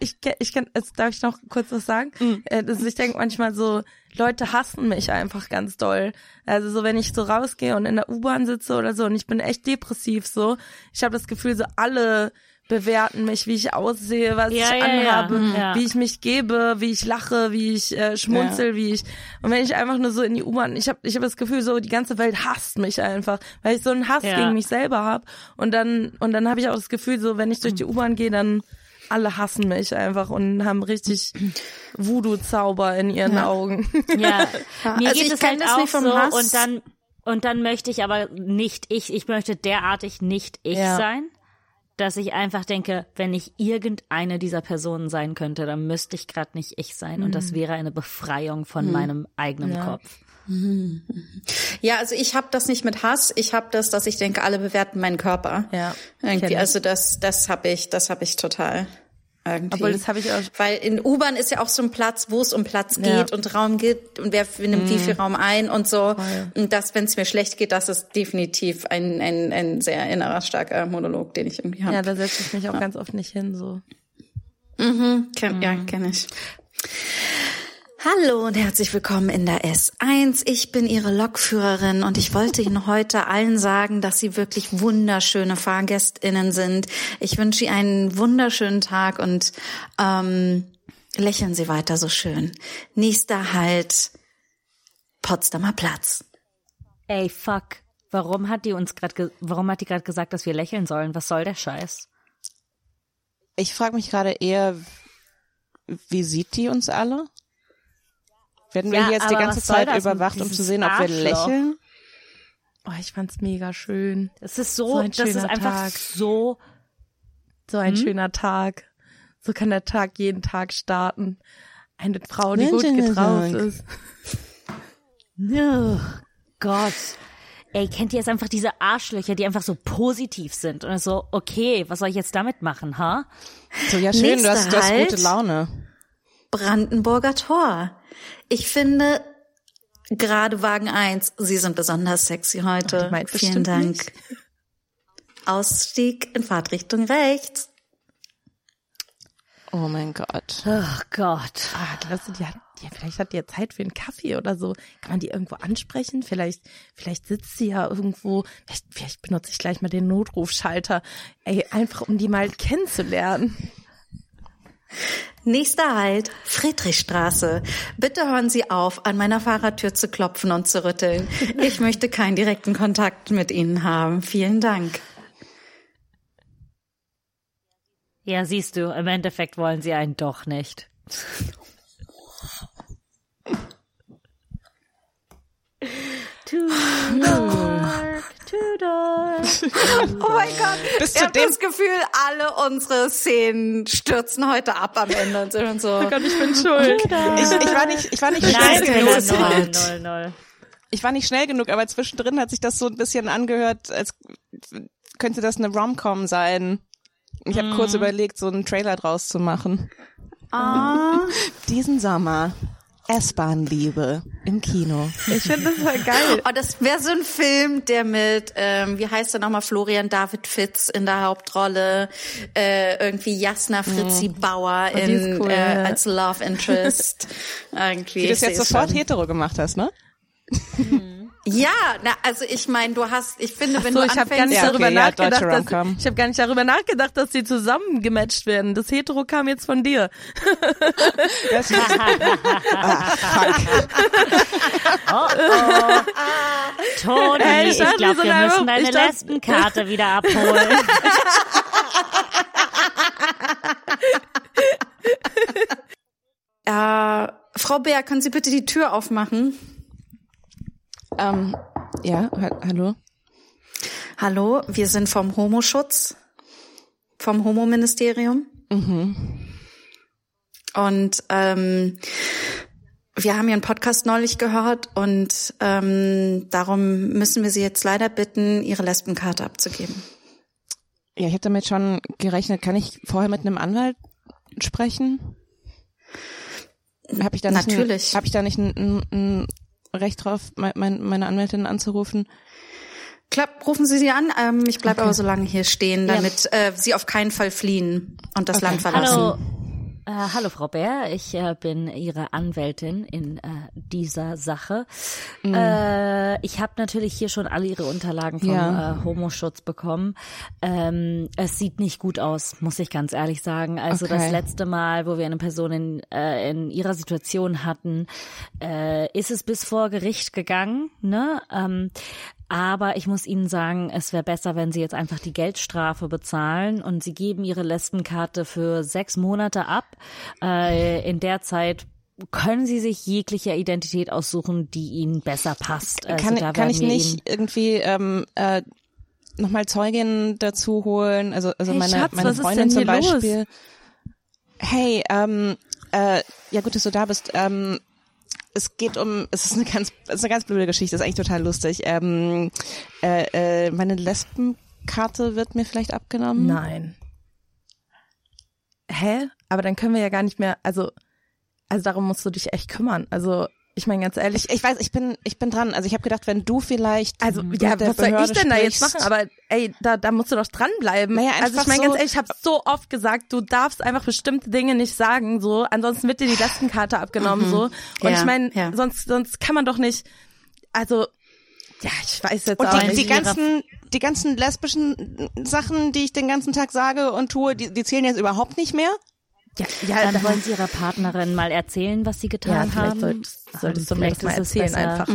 Ich, ich kann, jetzt darf ich noch kurz was sagen? Äh, dass ich denke manchmal so, Leute hassen mich einfach ganz doll. Also so, wenn ich so rausgehe und in der U-Bahn sitze oder so und ich bin echt depressiv so, ich habe das Gefühl, so alle bewerten mich, wie ich aussehe, was Ja, ich ja, anhabe, Mhm. Ja. wie ich mich gebe, wie ich lache, wie ich äh, schmunzel, wie ich und wenn ich einfach nur so in die U-Bahn, ich habe ich hab das Gefühl, so die ganze Welt hasst mich einfach, weil ich so einen Hass Ja. gegen mich selber habe und dann und dann habe ich auch das Gefühl, so wenn ich durch die U-Bahn gehe, dann alle hassen mich einfach und haben richtig Voodoo-Zauber in ihren Augen. Ja, mir Also geht ich es halt das auch nicht vom so Hass. und dann und dann möchte ich aber nicht ich, ich möchte derartig nicht ich Ja. sein, dass ich einfach denke, wenn ich irgendeine dieser Personen sein könnte, dann müsste ich gerade nicht ich sein und das wäre eine Befreiung von meinem eigenen Kopf. Ja, also ich habe das nicht mit Hass. Ich habe das, dass ich denke, alle bewerten meinen Körper. Ja, irgendwie. Also das, das habe ich, das habe ich total. Irgendwie. Obwohl, das habe ich auch- Weil in U-Bahn ist ja auch so ein Platz, wo es um Platz Ja. Mhm. geht und Raum geht und wer nimmt wie viel Raum ein und so. Und das, wenn es mir schlecht geht, das ist definitiv ein, ein, ein sehr innerer, starker Monolog, den ich irgendwie habe. Ja, da setze ich mich auch ganz oft nicht hin, so. Kenn, Ja, kenne ich. Hallo und herzlich willkommen in der S1. Ich bin Ihre Lokführerin und ich wollte Ihnen heute allen sagen, dass Sie wirklich wunderschöne FahrgästInnen sind. Ich wünsche Ihnen einen wunderschönen Tag und ähm, lächeln Sie weiter so schön. Nächster Halt, Potsdamer Platz. Ey, fuck. Warum hat die uns gerade, warum hat die gerade gesagt, dass wir lächeln sollen? Was soll der Scheiß? Ich frage mich gerade eher, wie sieht die uns alle? Werden wir Ja, hier jetzt die ganze Zeit das? überwacht, um zu sehen, ob wir Arschloch. lächeln? Oh, ich fand's mega schön. Es ist so, So ein das ist schöner einfach Tag. so So ein schöner Tag. So kann der Tag jeden Tag starten. Eine Frau, die gut getraut ist. Oh Gott. Ey, kennt ihr jetzt einfach diese Arschlöcher, die einfach so positiv sind und so, okay, was soll ich jetzt damit machen, ha? So, ja, schön, du hast, du hast gute Halt. Laune. Brandenburger Tor. Ich finde, gerade Wagen 1, Sie sind besonders sexy heute. meint Vielen Dank. nicht. Ausstieg in Fahrtrichtung rechts. Oh mein Gott. Oh Gott. Ah, du, die hat, ja, vielleicht hat die ja Zeit für einen Kaffee oder so. Kann man die irgendwo ansprechen? Vielleicht, vielleicht sitzt sie ja irgendwo. Vielleicht, vielleicht benutze ich gleich mal den Notrufschalter. Ey, einfach um die mal kennenzulernen. Nächster Halt, Friedrichstraße. Bitte hören Sie auf, an meiner Fahrradtür zu klopfen und zu rütteln. Ich möchte keinen direkten Kontakt mit Ihnen haben. Vielen Dank. Ja, siehst du, im Endeffekt wollen sie einen doch nicht. Too dark, dark. Oh mein Gott. Bis Ich zu habe dem das Gefühl, alle unsere Szenen stürzen heute ab am Ende und sind so. Oh Gott, ich bin schuld. Ich, ich war nicht, ich war nicht Nein, schnell genug. ist null, null, null. Ich war nicht schnell genug, aber zwischendrin hat sich das so ein bisschen angehört, als könnte das eine Rom-Com sein. Ich habe kurz überlegt, so einen Trailer draus zu machen. Ah. Diesen Sommer S-Bahn-Liebe im Kino. Ich finde das voll geil. Oh, das wäre so ein Film, der mit, ähm, wie heißt er nochmal, Florian David Fitz in der Hauptrolle, äh, irgendwie Jasna Fritzi Bauer Oh, die in, cool, äh, ja. als Love Interest. irgendwie. Wie du ich es jetzt sofort schon. hetero gemacht hast, ne? Ja, na, also ich meine, du hast, ich finde, wenn so, du ich habe gar nicht anfängst, Ja, darüber okay, ja, nachgedacht, deutsche dass, ich habe gar nicht darüber nachgedacht, dass sie zusammen gematcht werden. Das Hetero kam jetzt von dir. Das ist, ah, fuck. Oh, oh. Toni, Ey, ich glaube, sind wir einfach- müssen deine dachte- Lesbenkarte wieder abholen. äh, Frau Bär, können Sie bitte die Tür aufmachen? Ähm, ja, ha hallo? Hallo, wir sind vom Homoschutz, vom Homo-Ministerium. Und ähm, wir haben Ihren Podcast neulich gehört und ähm, darum müssen wir Sie jetzt leider bitten, Ihre Lesbenkarte abzugeben. Ja, ich habe damit schon gerechnet. Kann ich vorher mit einem Anwalt sprechen? Habe ich da nicht Natürlich. Habe ich da nicht ein, ein, ein Recht drauf, mein, mein, meine Anwältin anzurufen? Klapp, rufen Sie sie an. Ähm, ich bleibe Okay. aber so lange hier stehen, damit äh, Sie auf keinen Fall fliehen und das Okay. Land verlassen. Hallo. Äh, hallo Frau Bär, ich äh, bin Ihre Anwältin in äh, dieser Sache. Mhm. Äh, ich habe natürlich hier schon alle Ihre Unterlagen vom Ja. äh, Homoschutz bekommen. Ähm, es sieht nicht gut aus, muss ich ganz ehrlich sagen. Also Okay. das letzte Mal, wo wir eine Person in, äh, in Ihrer Situation hatten, ist es bis vor Gericht gegangen. Ne? Ähm, aber ich muss Ihnen sagen, es wäre besser, wenn Sie jetzt einfach die Geldstrafe bezahlen und Sie geben Ihre Lesbenkarte für sechs Monate ab. Äh, in der Zeit können Sie sich jegliche Identität aussuchen, die Ihnen besser passt. Also kann kann ich nicht irgendwie ähm, äh, nochmal Zeugin dazu holen? Also, also Hey, meine, Schatz, meine Freundin zum hier los? Beispiel. Hey, ähm, äh, ja gut, dass du da bist. Ähm, es geht um, es ist eine ganz, es ist eine ganz blöde Geschichte, ist eigentlich total lustig. Ähm, äh, äh, meine Lesbenkarte wird mir vielleicht abgenommen. Nein. Hä? Aber dann können wir ja gar nicht mehr, also, also darum musst du dich echt kümmern. Also, ich meine ganz ehrlich, Ich, ich weiß, ich bin, ich bin dran. Also ich habe gedacht, wenn du vielleicht also ja, was soll ich Behörde denn da jetzt machen? Aber ey, da, da musst du doch dranbleiben. Naja, also ich meine so- ganz ehrlich, ich habe so oft gesagt, du darfst einfach bestimmte Dinge nicht sagen, so, ansonsten wird dir die Lesbenkarte abgenommen, so. Und Ja, ich meine, ja. sonst, sonst kann man doch nicht, also, ja, ich weiß jetzt Und auch die, nicht. die ganzen, die ganzen lesbischen Sachen, die ich den ganzen Tag sage und tue, die, die zählen jetzt überhaupt nicht mehr? Ja, ja, Dann da- wollen Sie Ihrer Partnerin mal erzählen, was Sie ja, getan vielleicht haben. solltest, solltest du mir das vielleicht mal erzählen einfach.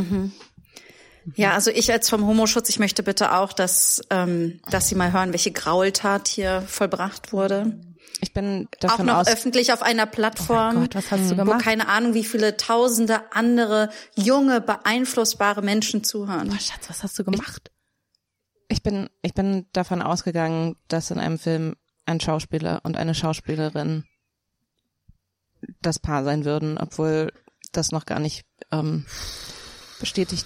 Ja, also ich als vom Homoschutz, ich möchte bitte auch, dass, ähm, dass Sie mal hören, welche Graultat hier vollbracht wurde. Ich bin Auch davon noch aus. öffentlich auf einer Plattform, Gott, was hast du wo gemacht? keine Ahnung, wie viele tausende andere junge, beeinflussbare Menschen zuhören. Oh, Schatz, was hast du gemacht? Ich bin, ich bin davon ausgegangen, dass in einem Film ein Schauspieler und eine Schauspielerin das Paar sein würden, obwohl das noch gar nicht ähm, bestätigt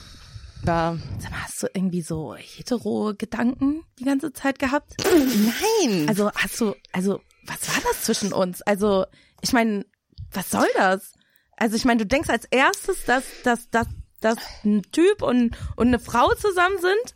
war. Sag mal, hast du irgendwie so hetero Gedanken die ganze Zeit gehabt? Nein! Also hast du, also was war das zwischen uns? Also ich meine, was soll das? Also ich meine, du denkst als erstes, dass, dass, dass, dass ein Typ und, und eine Frau zusammen sind?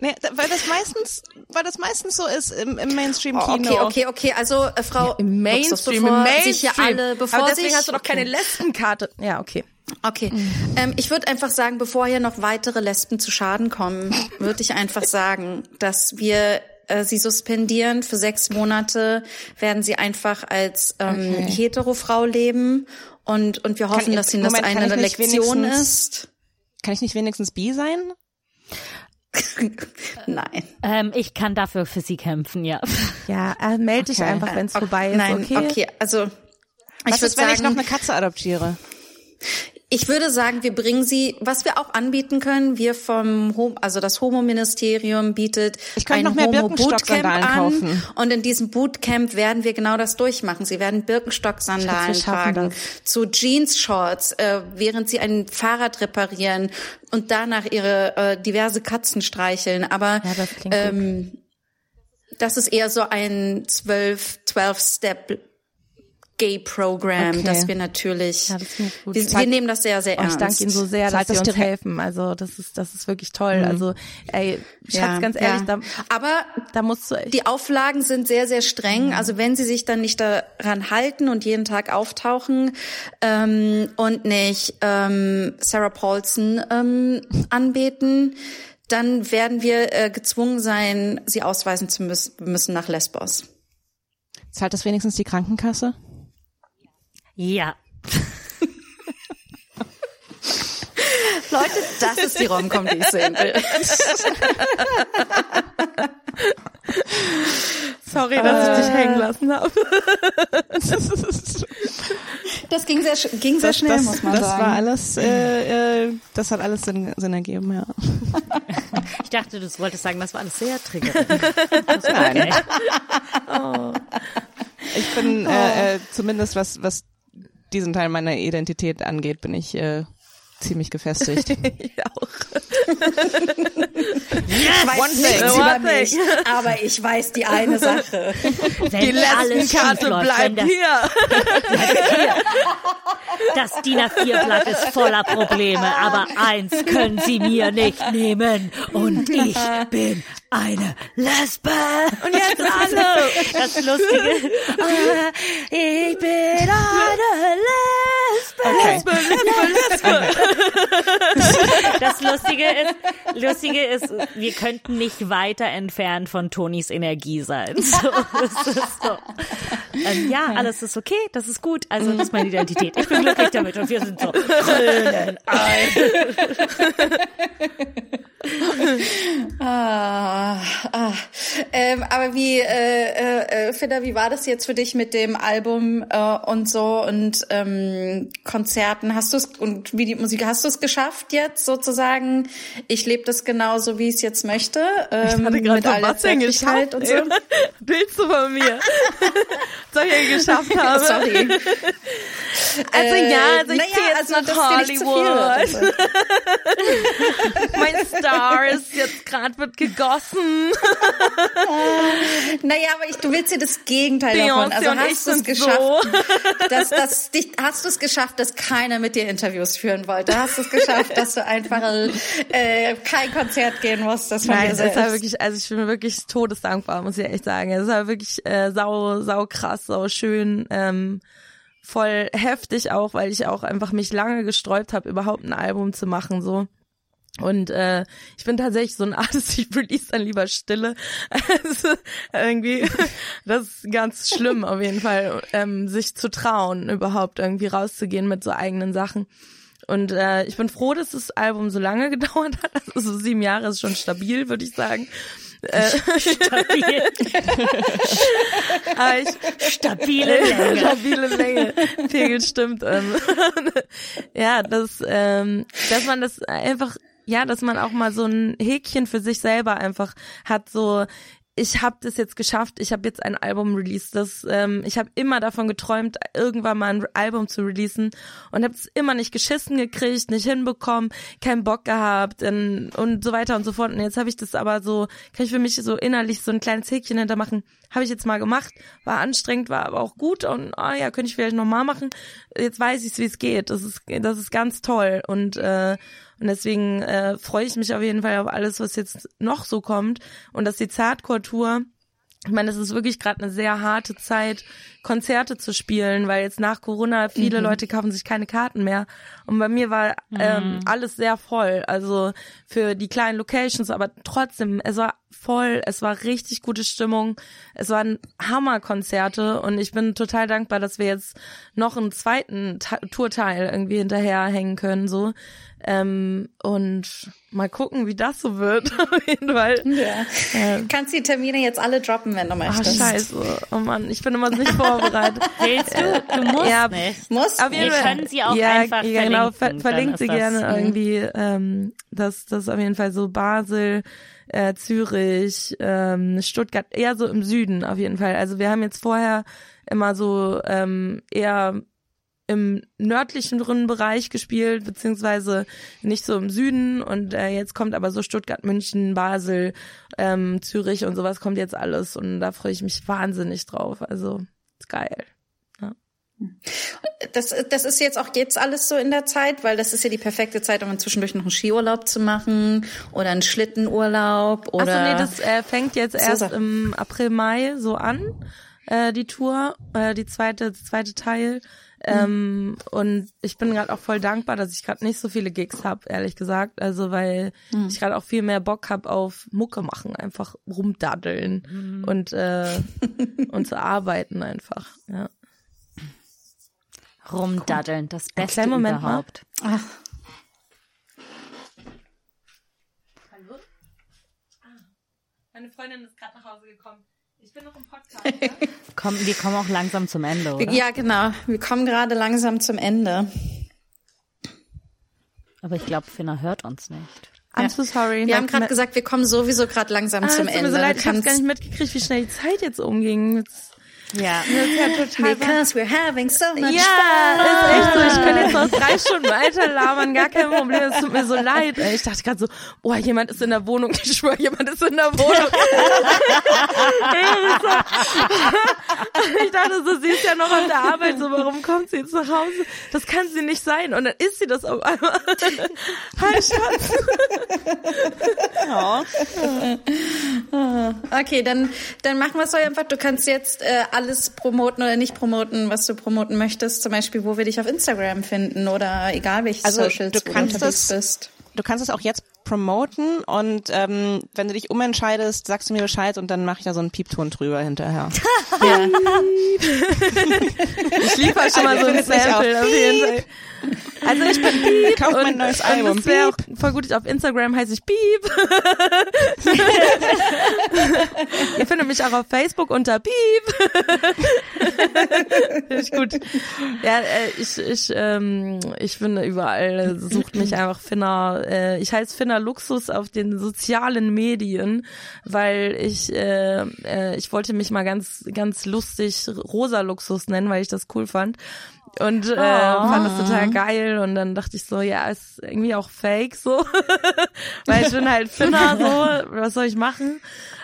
Nee, weil das meistens, weil das meistens so ist im, im Oh, Mainstream-Kino. okay, okay, okay. Also äh, Frau Im Luxus, Mainstream, bevor im Mainstream. sich hier alle, bevor Aber deswegen sich, hast du doch okay. keine Lesbenkarte. Ja, okay. Okay. Ähm, ich würde einfach sagen, bevor hier noch weitere Lesben zu Schaden kommen, würde ich einfach sagen, dass wir äh, sie suspendieren für sechs Monate, werden sie einfach als ähm, Okay. Hetero-Frau leben und, und wir hoffen, ich- dass ihnen das Moment, kann eine Lektion ist. Kann ich nicht wenigstens bi sein? Nein. Ähm, ich kann dafür für Sie kämpfen, ja. Ja, äh, melde dich Okay. einfach, wenn es vorbei ist, Nein, okay? okay. Also Was ich würde ist, wenn ich noch sagen, eine Katze adoptiere? Ich würde sagen, wir bringen sie, was wir auch anbieten können, wir vom Hom also das Homo-Ministerium bietet Ich ein noch mehr Homo-Bootcamp Birkenstock-Sandalen an kaufen. und in diesem Bootcamp werden wir genau das durchmachen. Sie werden Birkenstock-Sandalen tragen, das. zu Jeans-Shorts, äh, während sie ein Fahrrad reparieren und danach ihre äh, diverse Katzen streicheln. Aber Ja, das gut. ähm, das ist eher so ein zwölf, zwölf Step Gay Program, Okay. dass wir natürlich, Ja, das ich wir, wir nehmen das sehr, sehr Oh, ich ernst. danke Ihnen so sehr, Zahlt dass Sie das uns direkt- helfen. Also das ist, das ist wirklich toll. Also, ey, Schatz, Ja, ganz ehrlich, ja. da, Aber da musst du echt. die Auflagen sind sehr, sehr streng. Also wenn sie sich dann nicht daran halten und jeden Tag auftauchen ähm, und nicht ähm, Sarah Paulson ähm, anbeten, dann werden wir äh, gezwungen sein, sie ausweisen zu müß müssen nach Lesbos. Zahlt das wenigstens die Krankenkasse? Ja. Leute, das ist die Romcom, die ich sehen will. Sorry, dass ich dich hängen lassen habe. Das ging sehr, ging sehr Das, schnell, das, muss man das sagen. war alles, äh, äh, das hat alles Sinn, Sinn ergeben, ja. Ich dachte, du wolltest sagen, das war alles sehr triggernd. Nein. Ich bin äh, äh, zumindest was was diesen Teil meiner Identität angeht, bin ich äh, ziemlich gefestigt. ich auch. Ich weiß One nichts thing. über mich, aber ich weiß die eine Sache. Wenn Die alles schief Lesbenkarte läuft, wenn bleibt das, hier. das DIN A4-Blatt ist voller Probleme, aber eins können sie mir nicht nehmen und ich bin eine Lesbe. Und jetzt alle. Das Lustige, ich bin eine Lesbe. Okay. Lesbe, Lesbe. Das Lustige ist, Lustige ist, wir könnten nicht weiter entfernt von Tonis Energie sein. So, so. Ähm, ja, alles ist okay, das ist gut. Also das ist meine Identität. Ich bin glücklich damit und wir sind so grünen Ah, ah. Ähm, aber wie, äh, äh, äh, Fidda, wie war das jetzt für dich mit dem Album äh, und so und ähm, Konzerten? Hast du es und wie die Musik, hast du es geschafft jetzt sozusagen? Ich lebe das genauso, wie ich es jetzt möchte. Ähm, Ich hatte gerade mit all der was geschafft? und so. ey? Willst du von mir? Soll ich geschafft habe? Sorry. Also Äh, ja, also ich naja, ziehe jetzt also, nach Hollywood. mein Star ist jetzt gerade wird gegossen. Naja, aber ich, du willst dir das Gegenteil davon. Beyoncé Also hast du es geschafft, so. dass, dass dich, hast du es geschafft, dass keiner mit dir Interviews führen wollte? Hast du es geschafft, dass du einfach äh, kein Konzert gehen musstest von Nein, ist selbst? halt wirklich, also ich bin wirklich todesdankbar, muss ich echt sagen. Es halt wirklich äh, sau, sau krass, sau schön, ähm, voll heftig auch, weil ich auch einfach mich lange gesträubt habe, überhaupt ein Album zu machen, so. Und äh, ich bin tatsächlich so ein Artist, ich release dann lieber Stille. Also irgendwie, das ist ganz schlimm auf jeden Fall, ähm, sich zu trauen, überhaupt irgendwie rauszugehen mit so eigenen Sachen. Und äh, ich bin froh, dass das Album so lange gedauert hat. Also so sieben Jahre ist schon stabil, würde ich sagen. Äh, Stabil, aber ich, stabile Länge. Stabile Länge. Pegel stimmt. Ähm, ja, dass, ähm, dass man das einfach, ja, dass man auch mal so ein Häkchen für sich selber einfach hat, so ich habe das jetzt geschafft, ich habe jetzt ein Album released. Das, ähm, ich habe immer davon geträumt, irgendwann mal ein Album zu releasen und habe es immer nicht geschissen gekriegt, nicht hinbekommen, keinen Bock gehabt in, und so weiter und so fort. Und jetzt habe ich das aber so, kann ich für mich so innerlich so ein kleines Häkchen hintermachen. Habe ich jetzt mal gemacht, war anstrengend, war aber auch gut und ah ja, könnte ich vielleicht nochmal machen. Jetzt weiß ich, wie es geht. Das ist, das ist ganz toll und äh, und deswegen äh, freue ich mich auf jeden Fall auf alles, was jetzt noch so kommt. Und dass die Zartkultur, ich meine, es ist wirklich gerade eine sehr harte Zeit, Konzerte zu spielen, weil jetzt nach Corona viele Leute kaufen sich keine Karten mehr. Und bei mir war ähm, alles sehr voll. Also für die kleinen Locations, aber trotzdem, es war voll, es war richtig gute Stimmung, es waren Hammerkonzerte und ich bin total dankbar, dass wir jetzt noch einen zweiten Ta Tourteil irgendwie hinterherhängen können, so. Ähm, und mal gucken, wie das so wird, auf jeden Fall. ja. Kannst die Termine jetzt alle droppen, wenn du Ach, möchtest. scheiße. Oh Mann, ich bin immer nicht vorbereitet. Willst du? Du musst Ja, nicht. Muss? Auf jeden Wir können sie auch ja, einfach ja, genau, verlinken, ver dann verlinkt sie gerne mhm. irgendwie. Ähm, das, das ist auf jeden Fall so Basel, äh, Zürich, ähm, Stuttgart, eher so im Süden auf jeden Fall. Also wir haben jetzt vorher immer so ähm, eher im nördlichen Bereich gespielt, beziehungsweise nicht so im Süden. Und äh, jetzt kommt aber so Stuttgart, München, Basel, ähm, Zürich und sowas kommt jetzt alles. Und da freue ich mich wahnsinnig drauf. Also geil. Das, das ist jetzt auch jetzt alles so in der Zeit, weil das ist ja die perfekte Zeit, um zwischendurch noch einen Skiurlaub zu machen oder einen Schlittenurlaub oder. Achso, nee, das äh, fängt jetzt So erst Sachen. im April, Mai so an, äh, die Tour, äh, die zweite, zweite Teil. Ähm, und ich bin gerade auch voll dankbar, dass ich gerade nicht so viele Gigs hab, ehrlich gesagt. Also weil ich gerade auch viel mehr Bock hab auf Mucke machen, einfach rumdaddeln und äh, und zu arbeiten einfach. Ja. Rumdaddeln, das Beste Moment mal. überhaupt. Ach, Meine Freundin ist gerade nach Hause gekommen. Ich bin noch im Podcast. Komm, wir kommen auch langsam zum Ende, oder? ja, genau. Wir kommen gerade langsam zum Ende. Aber ich glaube, Finna hört uns nicht. I'm so sorry. Wir haben gerade gesagt, wir kommen sowieso gerade langsam ah, zum Ende. mir so leid, ich kannst- gar nicht mitgekriegt, wie schnell die Zeit jetzt umging. Jetzt, Ja. das ist ja total Because we're having so much Ja, fun. ist echt so. Ich könnte jetzt noch drei Stunden weiter labern, gar kein Problem. Es tut mir so leid. ey. Ich dachte gerade so, oh, jemand ist in der Wohnung. Ich schwöre, jemand ist in der Wohnung. ich dachte so, sie ist ja noch auf der Arbeit. So, warum kommt sie jetzt nach Hause? Das kann sie nicht sein. Und dann ist sie das auf einmal. Hi, Schatz. Okay, dann, dann machen wir es so einfach. Du kannst jetzt äh, alles promoten oder nicht promoten, was du promoten möchtest. Zum Beispiel, wo wir dich auf Instagram finden oder egal welche Also, Socials, du kannst du das- bist. Du kannst es auch jetzt promoten und ähm, wenn du dich umentscheidest, sagst du mir Bescheid und dann mache ich da so einen Piepton drüber hinterher. Ja. Ich liefere schon mal so ein Sample auf jeden Fall. Also ich bin Piep. Kauf mein neues und Album. Das auch voll gut. Auf Instagram heiße ich Piep. Ihr findet mich auch auf Facebook unter Piep. Finde ich gut. Ja, äh, ich, ich, ähm, ich finde überall, sucht mich einfach Finna. Äh, ich heiße Finna Luxus auf den sozialen Medien, weil ich, äh, äh, ich wollte mich mal ganz, ganz lustig Rosa Luxus nennen, weil ich das cool fand. Und äh, fand das total geil und dann dachte ich so, ja, ist irgendwie auch fake so, weil ich bin halt Finner so, was soll ich machen?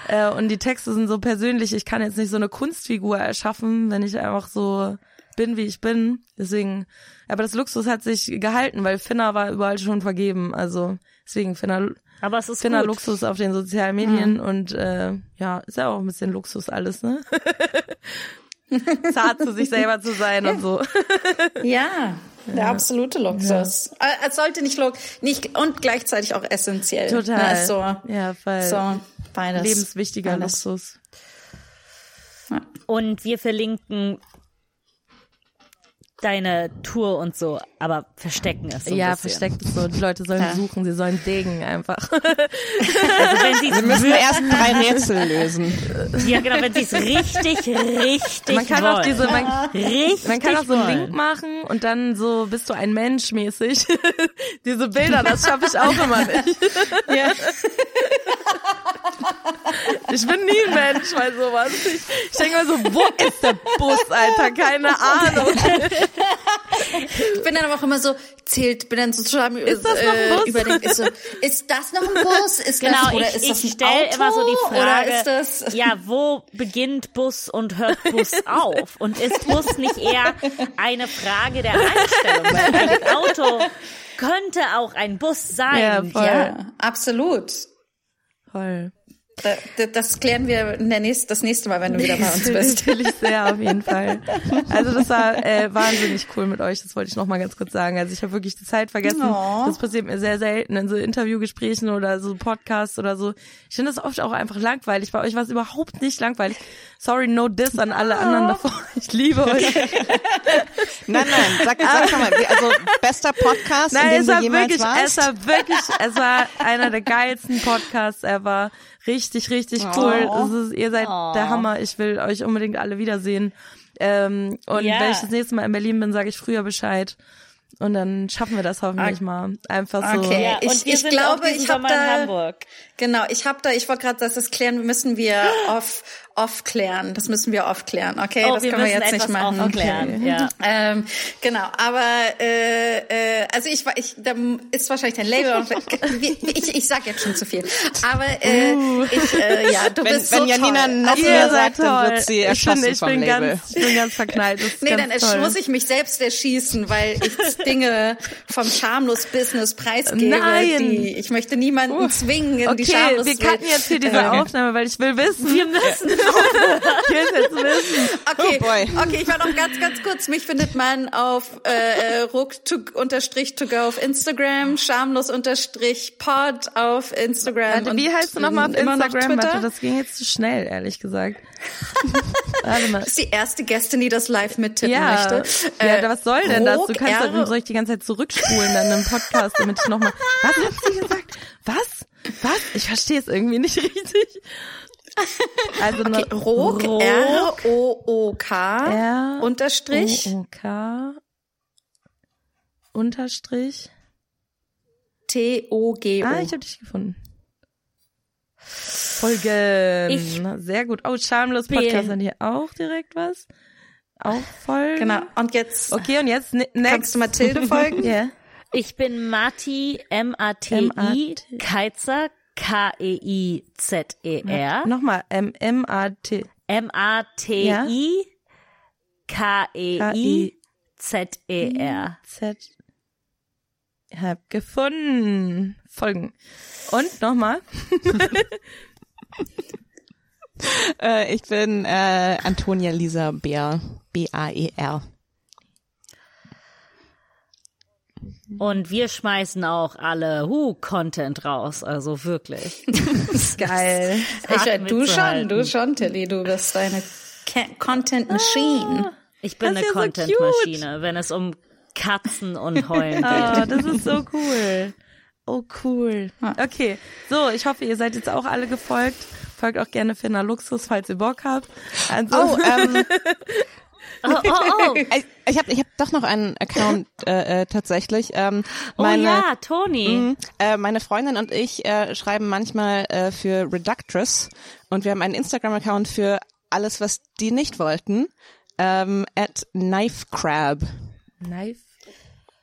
Äh, und die Texte sind so persönlich, ich kann jetzt nicht so eine Kunstfigur erschaffen, wenn ich einfach so bin, wie ich bin. Deswegen, aber das Luxus hat sich gehalten, weil Finner war überall schon vergeben, also deswegen Finner, Aber es ist Finner gut. Luxus auf den sozialen Medien und äh, ja, ist ja auch ein bisschen Luxus alles, ne? Zart zu sich selber zu sein und so. Ja, der absolute Luxus. Äh, Es sollte nicht, lo- nicht und gleichzeitig auch essentiell. Total. Ne, so, Ja, weil so beides. lebenswichtiger Beides. Luxus. Und wir verlinken deine Tour und so, aber verstecken es so ja, versteckt es so. Die Leute sollen Ja. suchen, sie sollen degen einfach. Also wenn sie Wir müssen erst drei Rätsel lösen. ja genau, wenn sie es richtig, richtig Man kann wollen. auch diese, man, richtig man kann auch so einen wollen. Link machen und dann so bist du ein Mensch mäßig. diese Bilder, das schaffe ich auch immer nicht. Ja. Ich bin nie ein Mensch bei sowas. Ich, ich denke mal so, wo ist der Bus, Alter? Keine Ahnung. Ich bin dann aber auch immer so, zählt, bin dann so total Ist das noch ein Bus? überlegt, ist, so, ist das noch ein Bus? Ist Genau, das, oder ich, ist das ein ich stelle Auto? immer so die Frage, Oder ist das, ja, wo beginnt Bus und hört Bus auf? Und ist Bus nicht eher eine Frage der Einstellung? Weil ein Auto könnte auch ein Bus sein. Ja, voll. ja, absolut. Voll. Da- da- Das klären wir in der nächst, das nächste Mal, wenn du wieder bei uns bist. Will ich sehr, auf jeden Fall. Also das war äh, wahnsinnig cool mit euch, das wollte ich noch mal ganz kurz sagen. Also ich habe wirklich die Zeit vergessen. Oh. Das passiert mir sehr selten in so Interviewgesprächen oder so Podcasts oder so. Ich finde das oft auch einfach langweilig. Bei euch war es überhaupt nicht langweilig. Sorry, no diss an alle anderen davor. Ich liebe euch. Nein, nein, sag, sag schon mal, also bester Podcast, Nein, in dem es du war jemals wirklich, warst. es war wirklich, es war einer der geilsten Podcasts ever. Richtig, richtig cool. Es ist, ihr seid der Hammer. Ich will euch unbedingt alle wiedersehen. Ähm, und Ja. wenn ich das nächste Mal in Berlin bin, sage ich früher Bescheid. Und dann schaffen wir das hoffentlich mal. Einfach so. Okay. Ja, und Ich- ich glaube, ich hab Sommer in da- Hamburg. Genau, ich habe da, ich wollte gerade das, das klären, müssen wir off, aufklären. Das müssen wir aufklären, okay? Oh, das wir können wir jetzt nicht machen. aufklären. Ja. Ähm, genau, aber äh, äh, also ich, ich da ist wahrscheinlich dein Label. ich, ich sag jetzt schon zu viel. Aber äh, ich, äh, ja, du Wenn, bist wenn so Janina toll. noch Also, mehr sagt, dann wird sie ich erschossen bin, ich vom bin Label. ganz, ich bin ganz verknallt. Das ist Nee, ganz dann toll. muss ich mich selbst erschießen, weil ich Dinge vom Schamlos-Business preisgebe. Nein. Die, ich möchte niemanden zwingen in die Okay, wir cutten jetzt hier diese Aufnahme, weil ich will wissen. Wir müssen. Ich will jetzt wissen. Okay, Oh boy. okay, ich war noch ganz, ganz kurz. Mich findet man auf äh, ruck to, unterstrich to go auf Instagram, schamlos unterstrich pod auf Instagram. Warte, wie heißt du nochmal auf noch Instagram? Twitter. Warte, das ging jetzt zu schnell, ehrlich gesagt. Warte mal. Das ist die erste Gästin, die das live mittippen Ja, möchte. ja Äh, was soll denn das? Du kannst R- soll ich die ganze Zeit zurückspulen dann im Podcast, damit ich nochmal, was hat sie gesagt? Was? Was? Ich verstehe es irgendwie nicht richtig. Also Okay, noch- Rook, Rook, R-O-O-K, R- Unterstrich, O-O-K, Unterstrich. T-O-G-O. Ah, ich habe dich gefunden. Folgen. Ich Sehr gut. Oh, schamlos Podcast hat hier auch direkt was. Auch folgen. Genau, und jetzt Okay, und jetzt ne- next. kannst du Mathilde folgen. Ja. Ich bin Mati, M-A-T-I, Keizer, K-E-I-Z-E-R, Nochmal, M, M-A-T. M-A-T-I, K-E-I-Z-E-R. Z. Hab gefunden. Folgen. Und nochmal. Äh, ich bin äh, Antonia Lisa Bär. B-A-E-R. Und wir schmeißen auch alle Hu Content raus, also wirklich. Geil. Ich, du schon, du schon, Tilly, du bist eine Content Machine. Ich bin eine ja so Content-Maschine, wenn es um Katzen und Heulen Oh, geht. das ist so cool. Oh, cool. Okay, so, ich hoffe, ihr seid jetzt auch alle gefolgt. Folgt auch gerne Finna Luxus, falls ihr Bock habt. Also, Oh, ähm, Oh, oh, oh. ich, ich habe ich hab doch noch einen Account äh, äh, tatsächlich. Ähm, oh meine, ja, Toni. Mhm. Äh, meine Freundin und ich äh, schreiben manchmal äh, für Reductress und wir haben einen Instagram-Account für alles, was die nicht wollten. Ähm, at Knife Crab, Knife,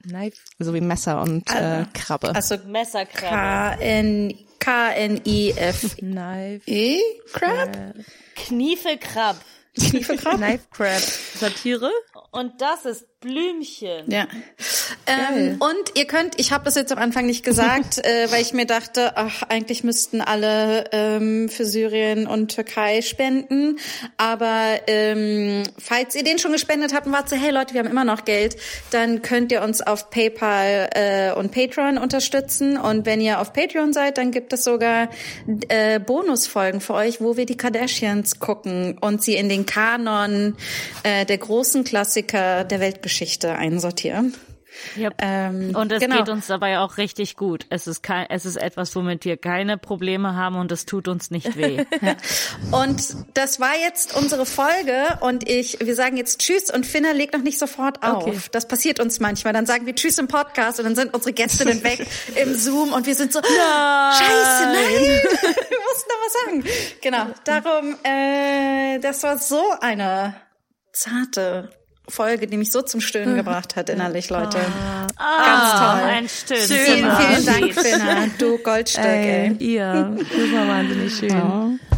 Knife. so wie Messer und äh, Krabbe. Also Messerkrabbe. K-N- K-N-I-F-E? Knife, Crab? Kniefelkrab. Knife Crab. Satire? Und das ist Blümchen. Ja. Ähm, und ihr könnt, ich habe das jetzt am Anfang nicht gesagt, äh, weil ich mir dachte, ach, eigentlich müssten alle ähm, für Syrien und Türkei spenden. Aber ähm, falls ihr den schon gespendet habt und wart so, hey Leute, wir haben immer noch Geld, dann könnt ihr uns auf PayPal äh, und Patreon unterstützen. Und wenn ihr auf Patreon seid, dann gibt es sogar äh, Bonusfolgen für euch, wo wir die Kardashians gucken und sie in den Kanon äh, der großen Klassiker der Weltgeschichte einsortieren. Yep. Ähm, Und es genau. geht uns dabei auch richtig gut. Es ist kein, es ist etwas, womit wir keine Probleme haben und es tut uns nicht weh. Und das war jetzt unsere Folge und ich, wir sagen jetzt Tschüss und Finna legt noch nicht sofort auf. Okay. Das passiert uns manchmal. Dann sagen wir Tschüss im Podcast und dann sind unsere Gästinnen weg im Zoom und wir sind so, Scheiße, nein, wir mussten noch was sagen. Genau, darum, äh, das war so eine zarte Folge, die mich so zum Stöhnen gebracht hat innerlich, Leute. Ganz toll. Ein Stöhnen. Vielen, vielen Dank. Finna. Du Goldstück, ey. Ey, ihr. Das war wahnsinnig schön. Self-Monster.